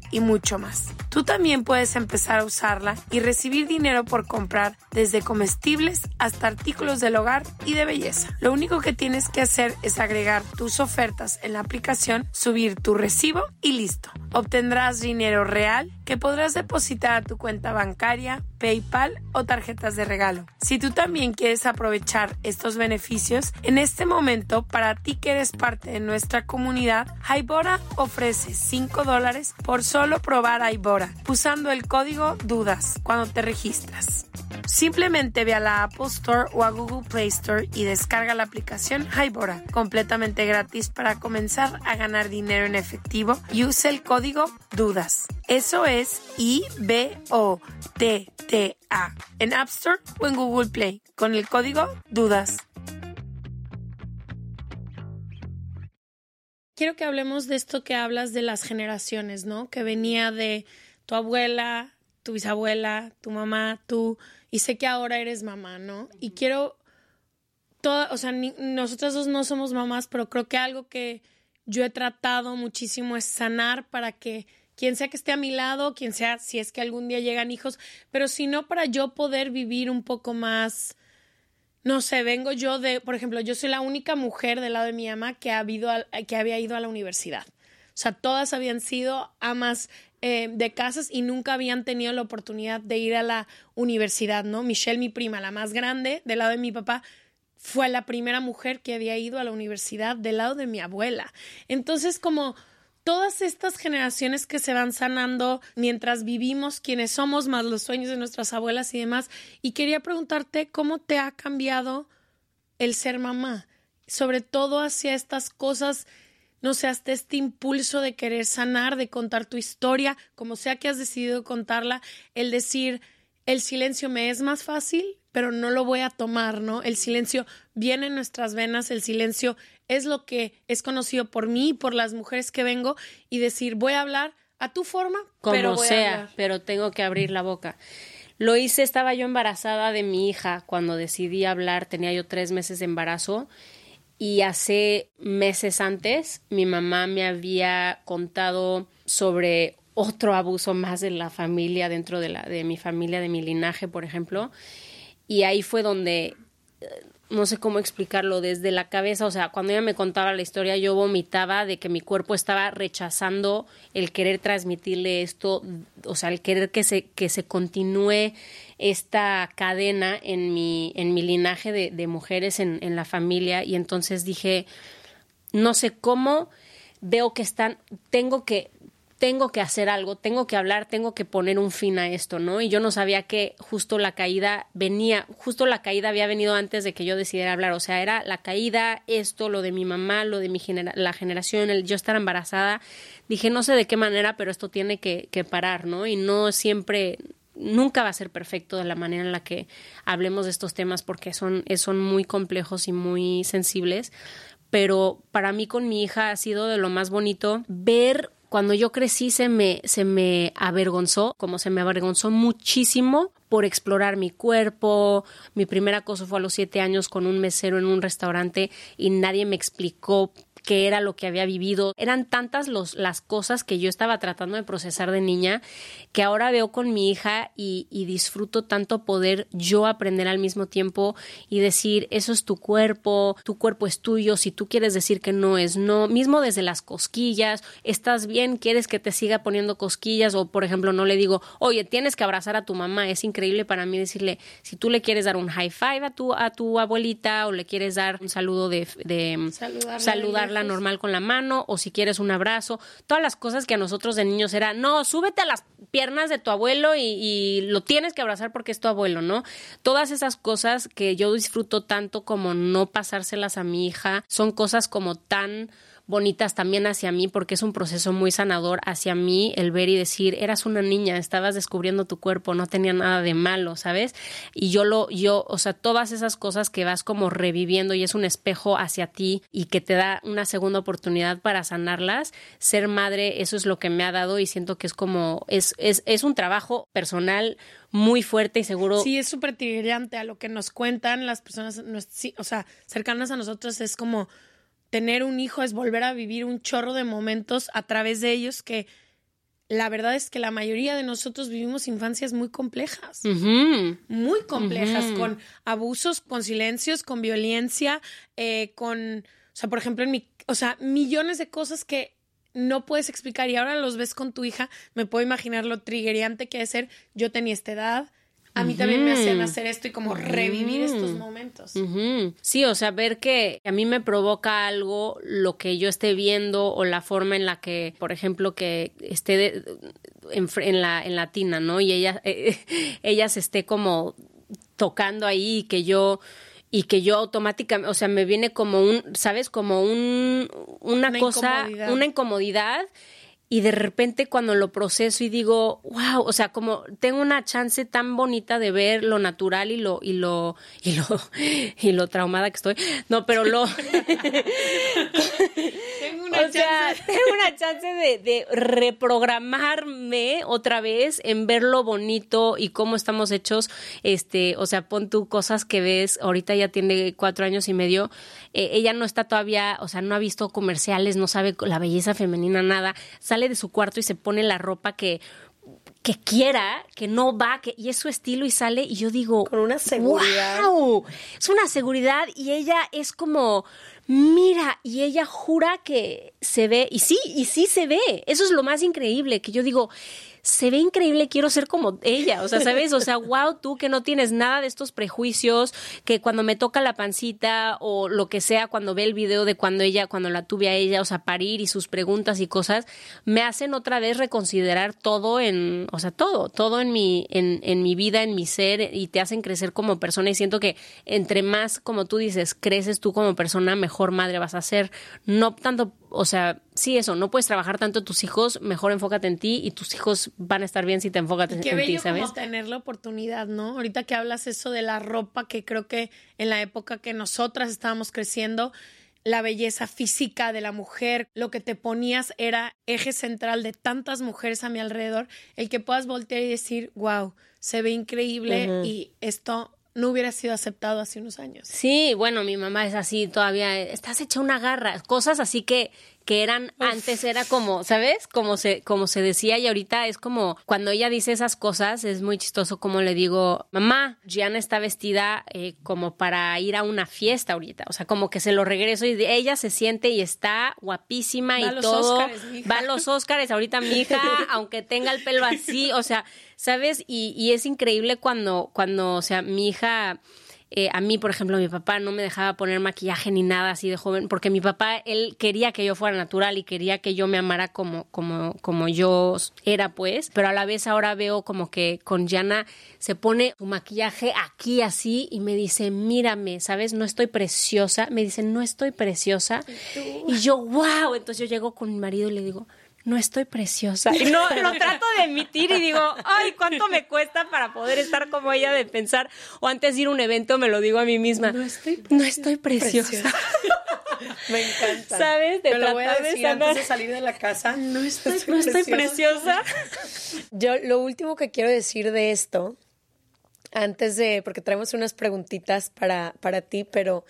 y mucho más. Tú también puedes empezar a usarla y recibir dinero por comprar desde comestibles hasta artículos del hogar y de belleza. Lo único que tienes que hacer es agregar tus ofertas en la aplicación, subir tu recibo y listo. Obtendrás dinero real que podrás depositar a tu cuenta bancaria, PayPal o tarjetas de regalo. Si tú también quieres aprovechar estos beneficios, en este momento, para ti que eres parte de nuestra comunidad, Hybora ofrece 5 dólares por solo probar Hybora usando el código DUDAS cuando te registras. Simplemente ve a la Apple Store o a Google Play Store y descarga la aplicación Hybora, completamente gratis para comenzar a ganar dinero en efectivo y use el código DUDAS. Eso es I-B-O-T-T-A en App Store o en Google Play con el código DUDAS. Quiero que hablemos de esto que hablas de las generaciones, ¿no? Que venía de tu abuela, tu bisabuela, tu mamá, tú, y sé que ahora eres mamá, ¿no? Y quiero, toda, o sea, nosotras dos no somos mamás, pero creo que algo que yo he tratado muchísimo es sanar para que quien sea que esté a mi lado, quien sea, si es que algún día llegan hijos, pero si no para yo poder vivir un poco más, no sé, vengo yo de, por ejemplo, yo soy la única mujer del lado de mi ama que, ha que había ido a la universidad. O sea, todas habían sido amas eh, de casas y nunca habían tenido la oportunidad de ir a la universidad, ¿no? Michelle, mi prima, la más grande, del lado de mi papá, fue la primera mujer que había ido a la universidad del lado de mi abuela. Entonces, como todas estas generaciones que se van sanando mientras vivimos quienes somos, más los sueños de nuestras abuelas y demás. Y quería preguntarte cómo te ha cambiado el ser mamá, sobre todo hacia estas cosas, no sé, hasta este impulso de querer sanar, de contar tu historia, como sea que has decidido contarla, el decir, el silencio me es más fácil, pero no lo voy a tomar, ¿no? El silencio viene en nuestras venas, el silencio es lo que es conocido por mí y por las mujeres que vengo y decir, voy a hablar a tu forma, como pero voy a sea, hablar. pero tengo que abrir la boca. Lo hice, estaba yo embarazada de mi hija cuando decidí hablar, tenía yo tres meses de embarazo y hace meses antes mi mamá me había contado sobre otro abuso más de la familia, dentro de, la, de mi familia, de mi linaje, por ejemplo. Y ahí fue donde, no sé cómo explicarlo, desde la cabeza, o sea, cuando ella me contaba la historia, yo vomitaba de que mi cuerpo estaba rechazando el querer transmitirle esto, o sea, el querer que se, que se continúe esta cadena en mi, en mi linaje de, de mujeres en, en la familia. Y entonces dije, no sé cómo veo que están, tengo que, tengo que hacer algo, tengo que hablar, tengo que poner un fin a esto, ¿no? Y yo no sabía que justo la caída venía, justo la caída había venido antes de que yo decidiera hablar, o sea, era la caída, esto, lo de mi mamá, lo de mi la generación, el yo estar embarazada, dije, no sé de qué manera, pero esto tiene que, que parar, ¿no? Y no siempre, nunca va a ser perfecto de la manera en la que hablemos de estos temas porque son, son muy complejos y muy sensibles, pero para mí con mi hija ha sido de lo más bonito ver cuando yo crecí se me, se me avergonzó, como se me avergonzó muchísimo por explorar mi cuerpo. Mi primer acoso fue a los siete años con un mesero en un restaurante y nadie me explicó qué era lo que había vivido. Eran tantas los, las cosas que yo estaba tratando de procesar de niña que ahora veo con mi hija y, y, disfruto tanto poder yo aprender al mismo tiempo y decir, eso es tu cuerpo, tu cuerpo es tuyo, si tú quieres decir que no es no, mismo desde las cosquillas, estás bien, quieres que te siga poniendo cosquillas o por ejemplo no le digo, oye, tienes que abrazar a tu mamá, es increíble para mí decirle, si tú le quieres dar un high five a tu, a tu abuelita o le quieres dar un saludo de, de Saludarla saludarla de lejos. normal con la mano o si quieres un abrazo, todas las cosas que a nosotros de niños era, no, súbete a las piernas de tu abuelo y, y, lo tienes que abrazar porque es tu abuelo, ¿no? Todas esas cosas que yo disfruto tanto como no pasárselas a mi hija, son cosas como tan bonitas también hacia mí porque es un proceso muy sanador hacia mí el ver y decir eras una niña estabas descubriendo tu cuerpo no tenía nada de malo sabes y yo lo yo o sea todas esas cosas que vas como reviviendo y es un espejo hacia ti y que te da una segunda oportunidad para sanarlas ser madre eso es lo que me ha dado y siento que es como es es, es un trabajo personal muy fuerte y seguro. Sí, es súper triggerante a lo que nos cuentan las personas, o sea, cercanas a nosotros. Es como tener un hijo, es volver a vivir un chorro de momentos a través de ellos que la verdad es que la mayoría de nosotros vivimos infancias muy complejas, uh -huh. muy complejas, con abusos, con silencios, con violencia, eh, con, o sea, por ejemplo, en mi, o sea, millones de cosas que no puedes explicar y ahora los ves con tu hija, me puedo imaginar lo triggeriante que es ser, yo tenía esta edad, a mí también me hacían hacer esto y como revivir estos momentos. Sí, o sea, ver que a mí me provoca algo lo que yo esté viendo o la forma en la que, por ejemplo, que esté de- en, en la en la tina, ¿no? Y ella eh, ella se esté como tocando ahí y que yo y que yo automáticamente, o sea, me viene como un, ¿sabes? Como un una, Una cosa, incomodidad. una incomodidad y de repente cuando lo proceso y digo, wow, o sea, como tengo una chance tan bonita de ver lo natural y lo y lo y lo y lo traumada que estoy. No, pero lo Tengo una o sea, chance. tengo una chance de, de reprogramarme otra vez en ver lo bonito y cómo estamos hechos. Este, o sea, pon tú cosas que ves. Ahorita ya tiene cuatro años y medio. Eh, ella no está todavía, o sea, no ha visto comerciales, no sabe la belleza femenina, nada. Sale de su cuarto y se pone la ropa que que quiera, que no va, que y es su estilo y sale y yo digo, Con una seguridad. ¡Wow! Es una seguridad y ella es como, mira, y ella jura que se ve, y sí, y sí se ve. Eso es lo más increíble, que yo digo, se ve increíble, quiero ser como ella, o sea, ¿sabes? O sea, wow, tú que no tienes nada de estos prejuicios, que cuando me toca la pancita o lo que sea, cuando ve el video de cuando ella, cuando la tuve a ella, o sea, parir y sus preguntas y cosas, me hacen otra vez reconsiderar todo en, o sea, todo, todo en mi, en, en mi vida, en mi ser, y te hacen crecer como persona, y siento que entre más, como tú dices, creces tú como persona, mejor mejor madre vas a ser. No tanto, o sea, sí, eso, no puedes trabajar tanto tus hijos, mejor enfócate en ti y tus hijos van a estar bien si te enfocas en, Qué en ti, bello ¿sabes? como tener la oportunidad, ¿no? Ahorita que hablas eso de la ropa, que creo que en la época que nosotras estábamos creciendo, la belleza física de la mujer, lo que te ponías era eje central de tantas mujeres a mi alrededor, el que puedas voltear y decir, wow, se ve increíble y esto no hubiera sido aceptado hace unos años. Sí, bueno, mi mamá es así todavía, estás hecha una garra, cosas así que que eran antes era como, ¿sabes? Como se como se decía y ahorita es como cuando ella dice esas cosas es muy chistoso como le digo, "Mamá, Gianna está vestida eh, como para ir a una fiesta ahorita", o sea, como que se lo regreso y de- ella se siente y está guapísima Va y los todo, Óscares, va a los Óscares ahorita mi hija, aunque tenga el pelo así, o sea, ¿sabes? Y, y es increíble cuando, cuando, o sea, mi hija, eh, a mí, por ejemplo, mi papá no me dejaba poner maquillaje ni nada así de joven, porque mi papá, él quería que yo fuera natural y quería que yo me amara como, como, como yo era, pues, pero a la vez ahora veo como que con Yana se pone su maquillaje aquí así y me dice, mírame, ¿sabes? No estoy preciosa. Me dice, no estoy preciosa. Y yo, wow. Entonces yo llego con mi marido y le digo, no estoy preciosa. Y no, lo trato de emitir y digo, ay, ¿cuánto me cuesta para poder estar como ella de pensar? O antes de ir a un evento me lo digo a mí misma. No estoy, no estoy preciosa. Me encanta. ¿Sabes? De Te lo voy a de decir antes de salir de la casa. No estoy, No estoy preciosa. Yo lo último que quiero decir de esto, antes de, porque traemos unas preguntitas para, para ti, pero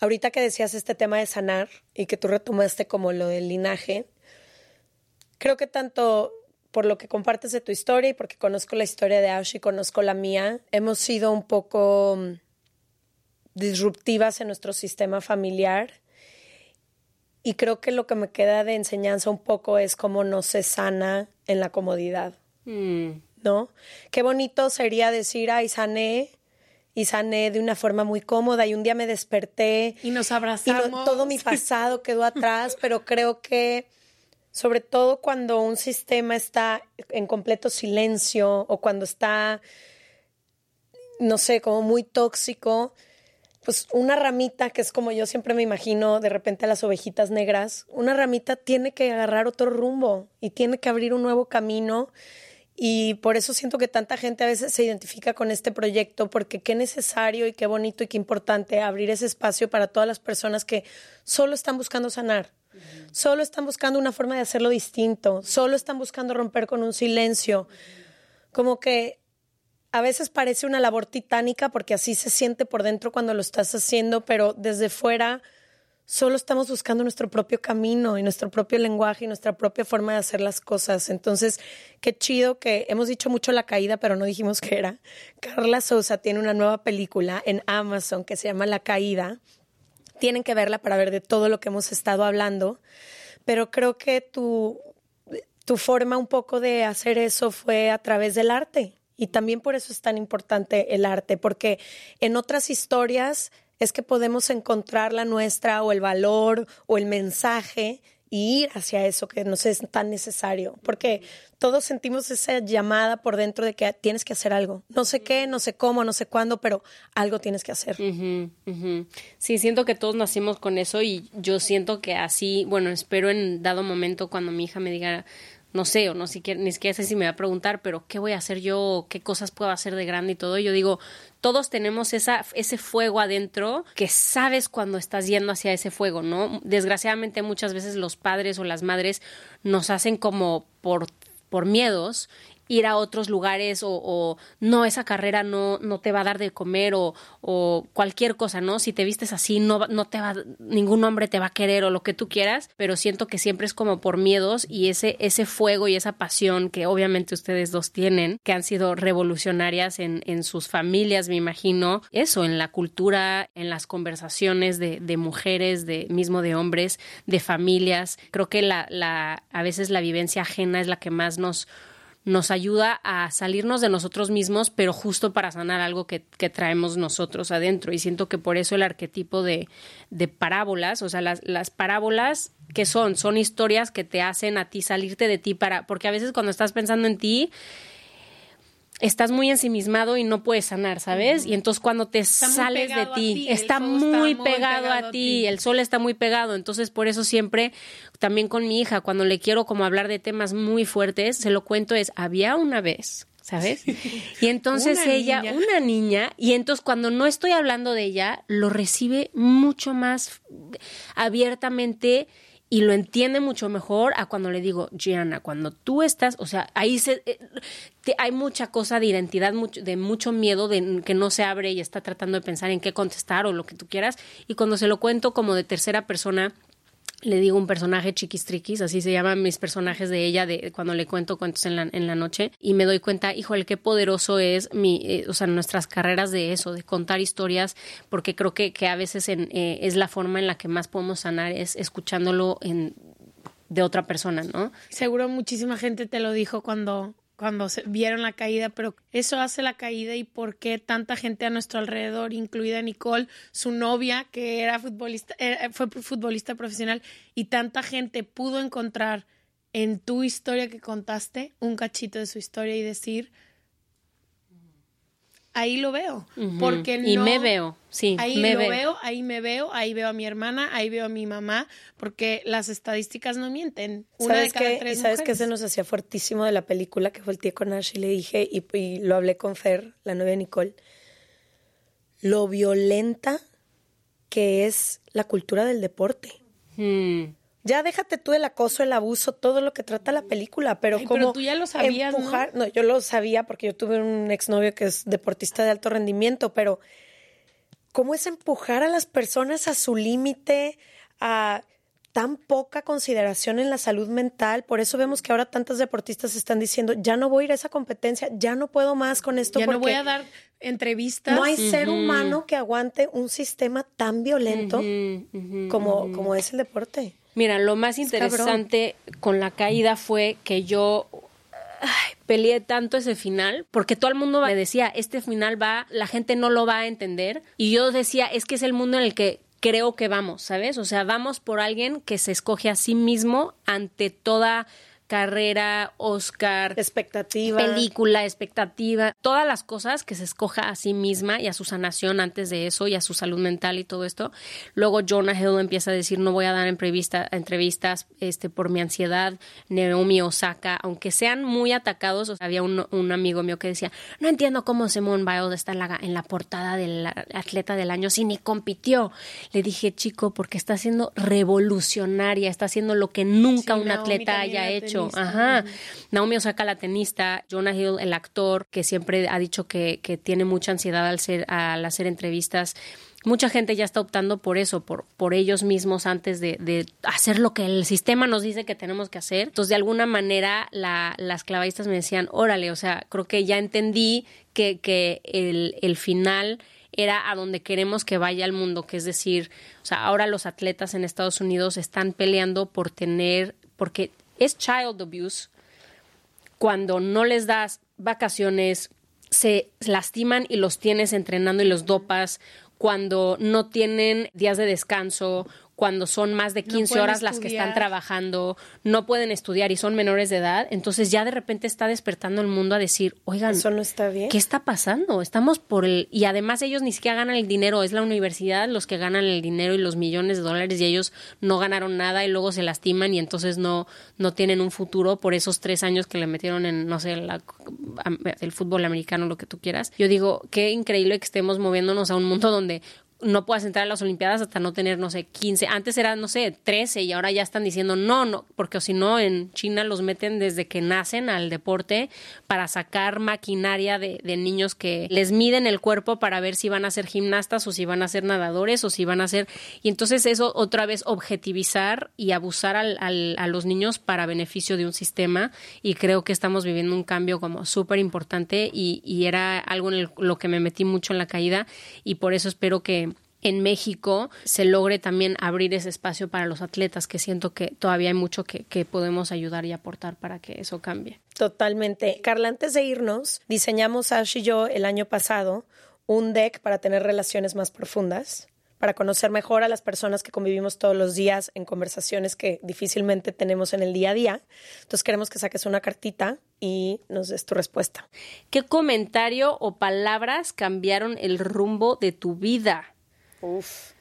ahorita que decías este tema de sanar y que tú retomaste como lo del linaje, creo que tanto por lo que compartes de tu historia y porque conozco la historia de Ash y conozco la mía, hemos sido un poco mm, disruptivas en nuestro sistema familiar. Y creo que lo que me queda de enseñanza un poco es cómo no se sana en la comodidad, Mm, ¿no? Qué bonito sería decir, ay, sané, y sané de una forma muy cómoda, y un día me desperté Y nos y no- abrazamos. todo mi pasado quedó atrás, pero creo que sobre todo cuando un sistema está en completo silencio o cuando está, no sé, como muy tóxico, pues una ramita, que es como yo siempre me imagino de repente a las ovejitas negras, una ramita tiene que agarrar otro rumbo y tiene que abrir un nuevo camino. Y por eso siento que tanta gente a veces se identifica con este proyecto, porque qué necesario y qué bonito y qué importante abrir ese espacio para todas las personas que solo están buscando sanar, solo están buscando una forma de hacerlo distinto, solo están buscando romper con un silencio. Como que a veces parece una labor titánica porque así se siente por dentro cuando lo estás haciendo, pero desde fuera solo estamos buscando nuestro propio camino y nuestro propio lenguaje y nuestra propia forma de hacer las cosas. Entonces, qué chido que hemos dicho mucho la caída, pero no dijimos qué era. Carla Sousa tiene una nueva película en Amazon que se llama La caída. Tienen que verla para ver de todo lo que hemos estado hablando, pero creo que tu, tu forma un poco de hacer eso fue a través del arte. Y también por eso es tan importante el arte, porque en otras historias es que podemos encontrar la nuestra o el valor o el mensaje y ir hacia eso que nos es tan necesario, porque todos sentimos esa llamada por dentro de que tienes que hacer algo. No sé qué, no sé cómo, no sé cuándo, pero algo tienes que hacer. Sí, siento que todos nacimos con eso y yo siento que así, bueno, espero en dado momento cuando mi hija me diga, no sé, o no siquiera, ni siquiera sé si me va a preguntar, pero ¿qué voy a hacer yo? ¿Qué cosas puedo hacer de grande y todo? Yo digo, todos tenemos esa, ese fuego adentro que sabes cuando estás yendo hacia ese fuego, ¿no? Desgraciadamente muchas veces los padres o las madres nos hacen como por, por miedos ir a otros lugares o, no, esa carrera no, no te va a dar de comer o, o cualquier cosa, ¿no? Si te vistes así, no, no te va, ningún hombre te va a querer o lo que tú quieras, pero siento que siempre es como por miedos y ese, ese fuego y esa pasión que obviamente ustedes dos tienen, que han sido revolucionarias en, en sus familias, me imagino, eso, en la cultura, en las conversaciones de, de mujeres, de mismo de hombres, de familias. Creo que la, la, a veces la vivencia ajena es la que más nos nos ayuda a salirnos de nosotros mismos, pero justo para sanar algo que, que traemos nosotros adentro. Y siento que por eso el arquetipo de, de parábolas, o sea, las, las parábolas que son, son historias que te hacen a ti salirte de ti para, porque a veces cuando estás pensando en ti, estás muy ensimismado y no puedes sanar, ¿sabes? Y entonces cuando te sales de ti, está, muy, pegado a ti, el sol está muy pegado, entonces por eso siempre, también con mi hija, cuando le quiero como hablar de temas muy fuertes, se lo cuento es, había una vez ¿sabes? Y entonces ella, una niña, y entonces cuando no estoy hablando de ella, lo recibe mucho más abiertamente y lo entiende mucho mejor a cuando le digo, Gianna, cuando tú estás, o sea, ahí se, eh, hay mucha cosa de identidad, mucho, de mucho miedo de que no se abre y está tratando de pensar en qué contestar o lo que tú quieras. Y cuando se lo cuento como de tercera persona, le digo un personaje chiquistriquis, así se llaman mis personajes de ella de cuando le cuento cuentos en la, en la noche y me doy cuenta, híjole, qué poderoso es mi, eh, o sea, nuestras carreras de eso, de contar historias, porque creo que, que a veces eh, es la forma en la que más podemos sanar, es escuchándolo en, de otra persona, ¿no? Seguro muchísima gente te lo dijo cuando cuando se vieron la caída, pero eso hace la caída y por qué tanta gente a nuestro alrededor, incluida Nicole, su novia, que era futbolista, eh, fue futbolista profesional, y tanta gente pudo encontrar en tu historia que contaste un cachito de su historia y decir, ahí lo veo. Porque y me veo, sí. Ahí me lo veo. ahí me veo, ahí veo a mi hermana, ahí veo a mi mamá, porque las estadísticas no mienten. Una ¿Sabes de cada qué? tres ¿Y sabes qué se nos hacía fuertísimo de la película? Que fue el tío con Ash y le dije, y, y lo hablé con Fer, la novia de Nicole, lo violenta que es la cultura del deporte. Mm. Ya déjate tú el acoso, el abuso, todo lo que trata la película, pero Ay, como pero tú ya lo sabías, empujar, ¿no? yo lo sabía porque yo tuve un exnovio que es deportista de alto rendimiento, pero cómo es empujar a las personas a su límite, a tan poca consideración en la salud mental, por eso vemos que ahora tantas deportistas están diciendo, ya no voy a ir a esa competencia, ya no puedo más con esto Ya porque no voy a dar entrevistas. no hay ser humano que aguante un sistema tan violento como, como es el deporte. Mira, lo más interesante con la caída fue que yo ay, peleé tanto ese final, porque todo el mundo me decía, este final va, la gente no lo va a entender, y yo decía, es que es el mundo en el que creo que vamos, ¿sabes? O sea, vamos por alguien que se escoge a sí mismo ante toda carrera, Oscar, Expectativa. película, expectativa, todas las cosas que se escoja a sí misma y a su sanación antes de eso y a su salud mental y todo esto. Luego Jonah Hill empieza a decir no voy a dar entrevista, entrevistas este, por mi ansiedad. Naomi Osaka, aunque sean muy atacados, o sea, había un, un amigo mío que decía no entiendo cómo Simone Biles está en la, en la portada del atleta del año si ni compitió. Le dije chico porque está siendo revolucionaria, está haciendo lo que nunca Sí, un Naomi atleta haya era tenista. Ajá. Naomi Osaka, la tenista, Jonah Hill, el actor, que siempre ha dicho que, que tiene mucha ansiedad al, ser, al hacer entrevistas. Mucha gente ya está optando por eso, por, por ellos mismos antes de, de hacer lo que el sistema nos dice que tenemos que hacer. Entonces, de alguna manera, la, las clavadistas me decían, órale, o sea, creo que ya entendí que, que el, el final era a donde queremos que vaya el mundo, que es decir, o sea, ahora los atletas en Estados Unidos están peleando por tener, porque es child abuse cuando no les das vacaciones, se lastiman y los tienes entrenando y los dopas, cuando no tienen días de descanso, cuando son más de 15 pueden horas las que están trabajando, no pueden estudiar y son menores de edad, entonces ya de repente está despertando el mundo a decir, oigan, Eso no está bien. ¿Qué está pasando? Estamos por el... Y además ellos ni siquiera ganan el dinero, es la universidad los que ganan el dinero y los millones de dólares y ellos no ganaron nada y luego se lastiman y entonces no, no tienen un futuro por esos tres años que le metieron en, no sé, la- el fútbol americano, lo que tú quieras. Yo digo, qué increíble que estemos moviéndonos a un mundo donde no puedas entrar a las Olimpiadas hasta no tener, no sé, 15. Antes era, no sé, 13 y ahora ya están diciendo no, no, porque si no, en China los meten desde que nacen al deporte para sacar maquinaria de, de niños que les miden el cuerpo para ver si van a ser gimnastas o si van a ser nadadores o si van a ser... Y entonces eso otra vez objetivizar y abusar al, al- a los niños para beneficio de un sistema y creo que estamos viviendo un cambio como súper importante y, y era algo en el- lo que me metí mucho en la caída y por eso espero que en México se logre también abrir ese espacio para los atletas, que siento que todavía hay mucho que, que podemos ayudar y aportar para que eso cambie. Totalmente. Carla, antes de irnos, diseñamos Ash y yo el año pasado un deck para tener relaciones más profundas, para conocer mejor a las personas que convivimos todos los días en conversaciones que difícilmente tenemos en el día a día. Entonces queremos que saques una cartita y nos des tu respuesta. ¿Qué comentario o palabras cambiaron el rumbo de tu vida? Uf.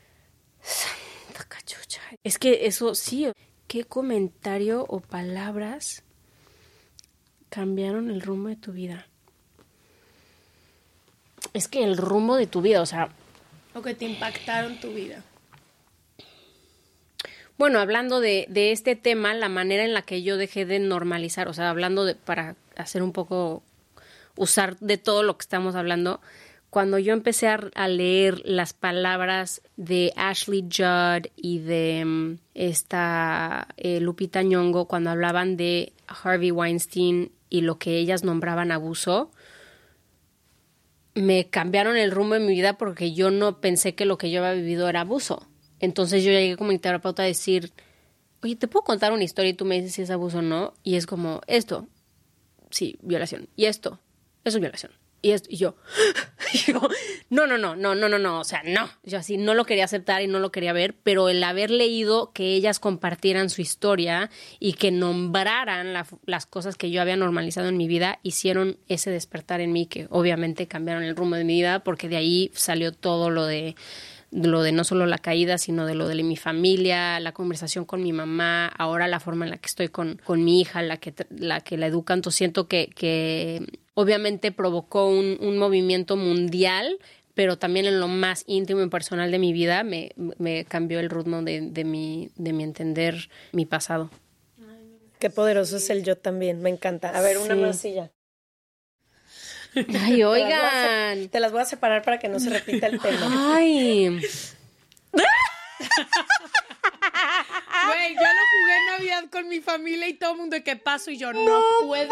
Santa cachucha. Es que eso sí. ¿Qué comentario o palabras cambiaron el rumbo de tu vida? Es que el rumbo de tu vida, o sea, O que te impactaron tu vida. Bueno, hablando de, de este tema, la manera en la que yo dejé de normalizar, o sea, hablando de, para hacer un poco, usar de todo lo que estamos hablando, cuando yo empecé a, leer las palabras de Ashley Judd y de mm, esta eh, Lupita Nyong'o cuando hablaban de Harvey Weinstein y lo que ellas nombraban abuso, me cambiaron el rumbo de mi vida porque yo no pensé que lo que yo había vivido era abuso. Entonces yo llegué como mi terapeuta a decir, oye, ¿te puedo contar una historia y tú me dices si es abuso o no? Y es como, esto, sí, violación. Y esto, eso es violación. Y, esto, y yo, y no, no, no, no, no, no, no, o sea, no. Yo así no lo quería aceptar y no lo quería ver, pero el haber leído que ellas compartieran su historia y que nombraran la- las cosas que yo había normalizado en mi vida, hicieron ese despertar en mí que obviamente cambiaron el rumbo de mi vida porque de ahí salió todo lo de lo de no solo la caída, sino de lo de mi familia, la conversación con mi mamá, ahora la forma en la que estoy con, con mi hija, la que, la que la educan. Entonces siento que, que obviamente provocó un, un movimiento mundial, pero también en lo más íntimo y personal de mi vida me, me cambió el ritmo de, de, mi, de mi entender mi pasado. Qué poderoso es el yo también, me encanta. A ver, una Sí. más y ya. Ay, Te las oigan. Te las voy a separar para que no se repita el tema. Ay. Güey, yo lo jugué en Navidad con mi familia y todo el mundo de qué paso y yo no, puede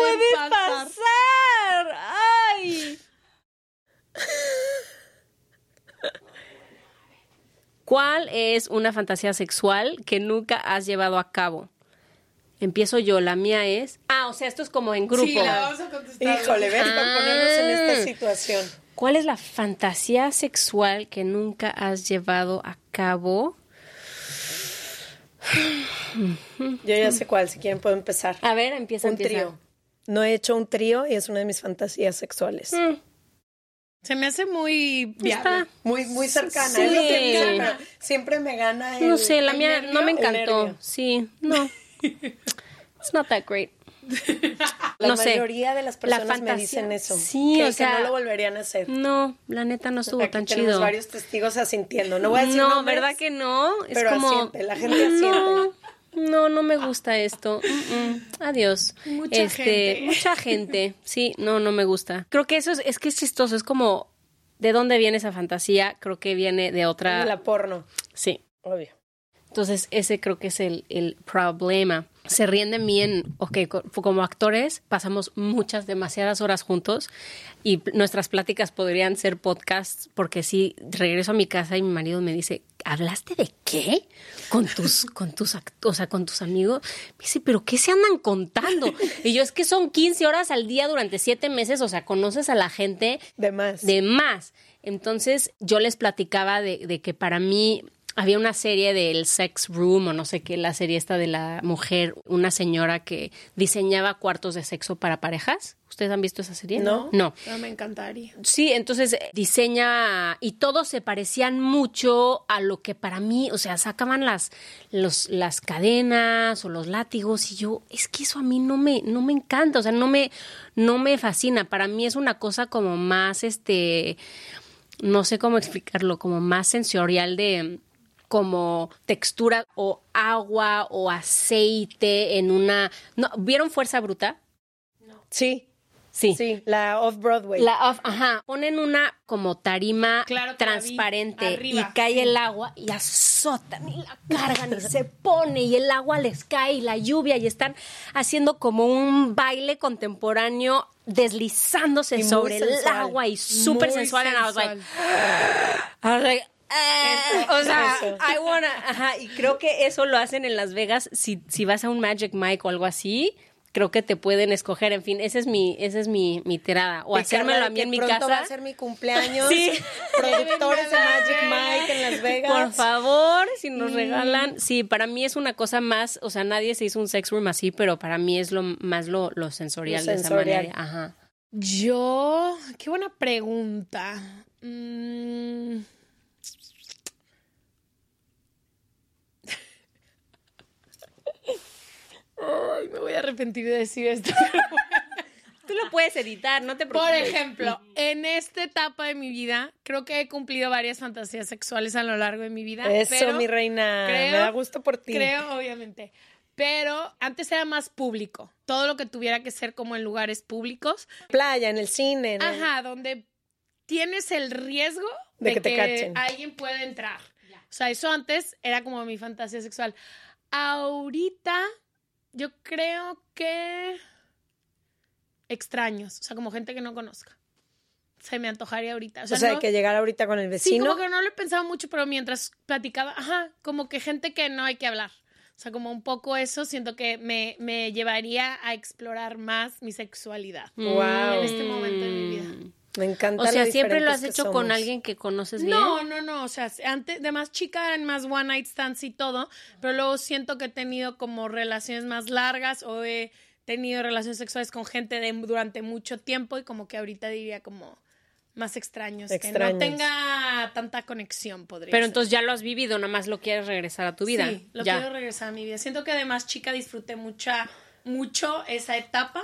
pasar. ¡Ay! ¿Cuál es una fantasía sexual que nunca has llevado a cabo? Empiezo yo, la mía es. Ah, o sea, esto es como en grupo. Sí, la vamos a contestar. Híjole, ves, para ponernos en esta Ah. situación. ¿Cuál es la fantasía sexual que nunca has llevado a cabo? Yo ya sé cuál, si quieren puedo empezar. A ver, empieza, un empieza. trío. No he hecho un trío y es una de mis fantasías sexuales. Mm, Se me hace muy viable. Muy, muy cercana. Sí. es lo que dice, pero siempre me gana el. No sé, la mía no me encantó. Sí, no. It's not that great. La no sé. mayoría de las La personas me dicen eso. Sí, que, o que sea, no lo volverían a hacer. No, la neta no estuvo Aquí tan tenemos chido. varios testigos asintiendo. No voy a decir no, nombres, ¿verdad que no? Es pero como asiente, la gente no, asiente. no, no me gusta esto. Mm, mm. Adiós. Mucha este, gente. Mucha gente. Sí, no, no me gusta. Creo que eso es, es que es chistoso. Es como, ¿de dónde viene esa fantasía? Creo que viene de otra. La porno, Sí. obvio. Entonces, ese creo que es el, el problema. Se ríen de mí en, ok, co- como actores pasamos muchas, demasiadas horas juntos y nuestras pláticas podrían ser podcasts porque si regreso a mi casa y mi marido me dice, ¿hablaste de qué? Con tus, con tus, o sea, con tus amigos. Me dice, ¿pero qué se andan contando? Y yo, es que son 15 horas al día durante 7 meses, o sea, conoces a la gente De más. de más. Entonces yo les platicaba de, de que para mí había una serie del Sex Room o no sé qué, la serie esta de la mujer, una señora que diseñaba cuartos de sexo para parejas. ¿Ustedes han visto esa serie? No. No. No, me encantaría. Sí, entonces eh, diseña y todos se parecían mucho a lo que para mí, o sea, sacaban las los, las cadenas o los látigos y yo es que eso a mí no me no me encanta, o sea, no me no me fascina. Para mí es una cosa como más este no sé cómo explicarlo, como más sensorial de como textura o agua o aceite en una no, ¿vieron Fuerza Bruta? Sí, Sí. sí, la off-Broadway. La off, ajá, ponen una como tarima Claro transparente y cae sí. el agua y azotan y la cargan y se pone y el agua les cae y la lluvia y están haciendo como un baile contemporáneo deslizándose Y sobre el sensual, agua y súper Muy sensual. And I was like, sensual. I was like, eh, o sea, eso. I wanna, ajá, y creo que eso lo hacen en Las Vegas si, si vas a un Magic Mike o algo así. creo que te pueden escoger. En fin, esa es mi, esa es mi, mi tirada. O hacérmelo a mí que en mi pronto casa. va a ser mi cumpleaños. Sí. Productores de Magic Mike en Las Vegas. Por favor, si nos regalan. Sí, para mí es una cosa más, o sea, nadie se hizo un sex room así, pero para mí es lo más lo, lo sensorial Lo de esa sensorial. manera. Ajá. Yo, qué buena pregunta. Mm. Ay, me voy a arrepentir de decir esto. Tú lo puedes editar, no te Por preocupes. ejemplo, en esta etapa de mi vida, creo que he cumplido varias fantasías sexuales a lo largo de mi vida. Eso, pero mi reina. creo- Me da gusto por ti. Creo, obviamente. Pero antes era más público. Todo lo que tuviera que ser como en lugares públicos. Playa, en el cine. en el- Ajá, donde tienes el riesgo De de, que te cachen. alguien puede entrar. O sea, eso antes era como mi fantasía sexual. Ahorita, yo creo que extraños, o sea, como gente que no conozca. Se me antojaría ahorita. O O sea, no- que llegar ahorita con el Sí, vecino. como que no lo he pensado mucho, pero mientras platicaba, ajá, como que gente que no hay que hablar. O sea, como un poco eso, siento que me, me llevaría a explorar más mi sexualidad Wow. en este momento de mi vida. Me encanta. O sea, lo siempre lo has hecho con alguien que conoces bien. No, no, no, o sea, antes de más chica eran más one night stands y todo, pero luego siento que he tenido como relaciones más largas o he tenido relaciones sexuales con gente de, durante mucho tiempo y como que ahorita diría como más extraños, que no tenga tanta conexión, podría Pero ser. entonces ya lo has vivido, nada más lo quieres regresar a tu vida. Sí, lo ya. quiero regresar a mi vida. Siento que de más chica disfruté mucha, mucho esa etapa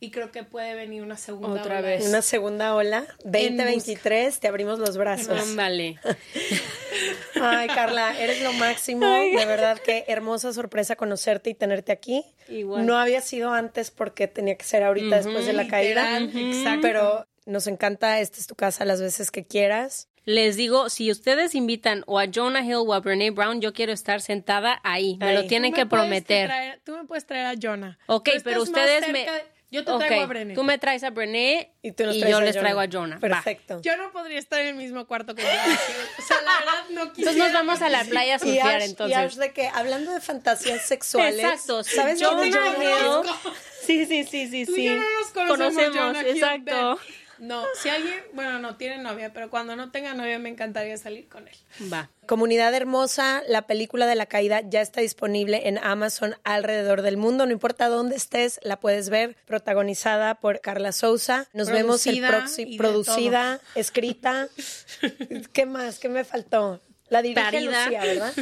y creo que puede venir una segunda Otra ola. vez. Una segunda ola. 2023, te abrimos los brazos. Ándale. Ay, Carla, eres lo máximo. De verdad, qué hermosa sorpresa conocerte y tenerte aquí. Igual. No había sido antes porque tenía que ser ahorita después de la caída. Exacto. Pero nos encanta, esta es tu casa las veces que quieras. Les digo, si ustedes invitan o a Jonah Hill o a Brene Brown, yo quiero estar sentada ahí. Me lo tienen que prometer. traer- tú me puedes traer a Jonah. Ok, pero ustedes me... de- Yo te Ok, traigo a Brené. Tú me traes a Brené Y y, tú nos traes yo a les Jonah. traigo a Jonah. Va. Perfecto. Yo no podría estar en el mismo cuarto que yo. O sea, la verdad no quisiera. Entonces nos vamos a la playa a Y surfear, Ash, y entonces. Ash de que, hablando de fantasías sexuales. Exacto. ¿Sabes Jonah es Jonah Hill- Hill? Sí, sí, sí, sí, Tú y sí. yo no nos conocemos, Jonah Hill, exacto. No, si alguien, bueno, no tiene novia, pero cuando no tenga novia me encantaría salir con él. Va. Comunidad hermosa, la película de la caída ya está disponible en Amazon alrededor del mundo. No importa dónde estés, la puedes ver. Protagonizada por Carla Souza. Nos vemos el Producida próximo. Producida, escrita. ¿Qué más? ¿Qué me faltó? La dirige. Lucía, ¿verdad?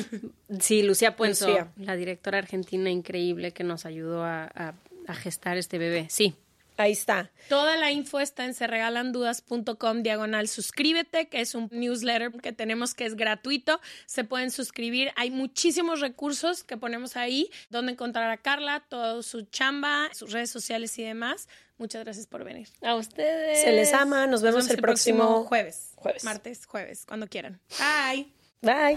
Sí, Lucía Puenzo, Lucía. la directora argentina increíble que nos ayudó a, a- a gestar este bebé. Sí. Ahí está. Toda la info está en serregalandudas.com diagonal suscríbete, que es un newsletter que tenemos que es gratuito. Se pueden suscribir. Hay muchísimos recursos que ponemos ahí, donde encontrar a Carla, todo su chamba, sus redes sociales y demás. Muchas gracias por venir. A ustedes. Se les ama. Nos vemos, el próximo jueves. jueves. Martes, jueves, cuando quieran. Bye. Bye.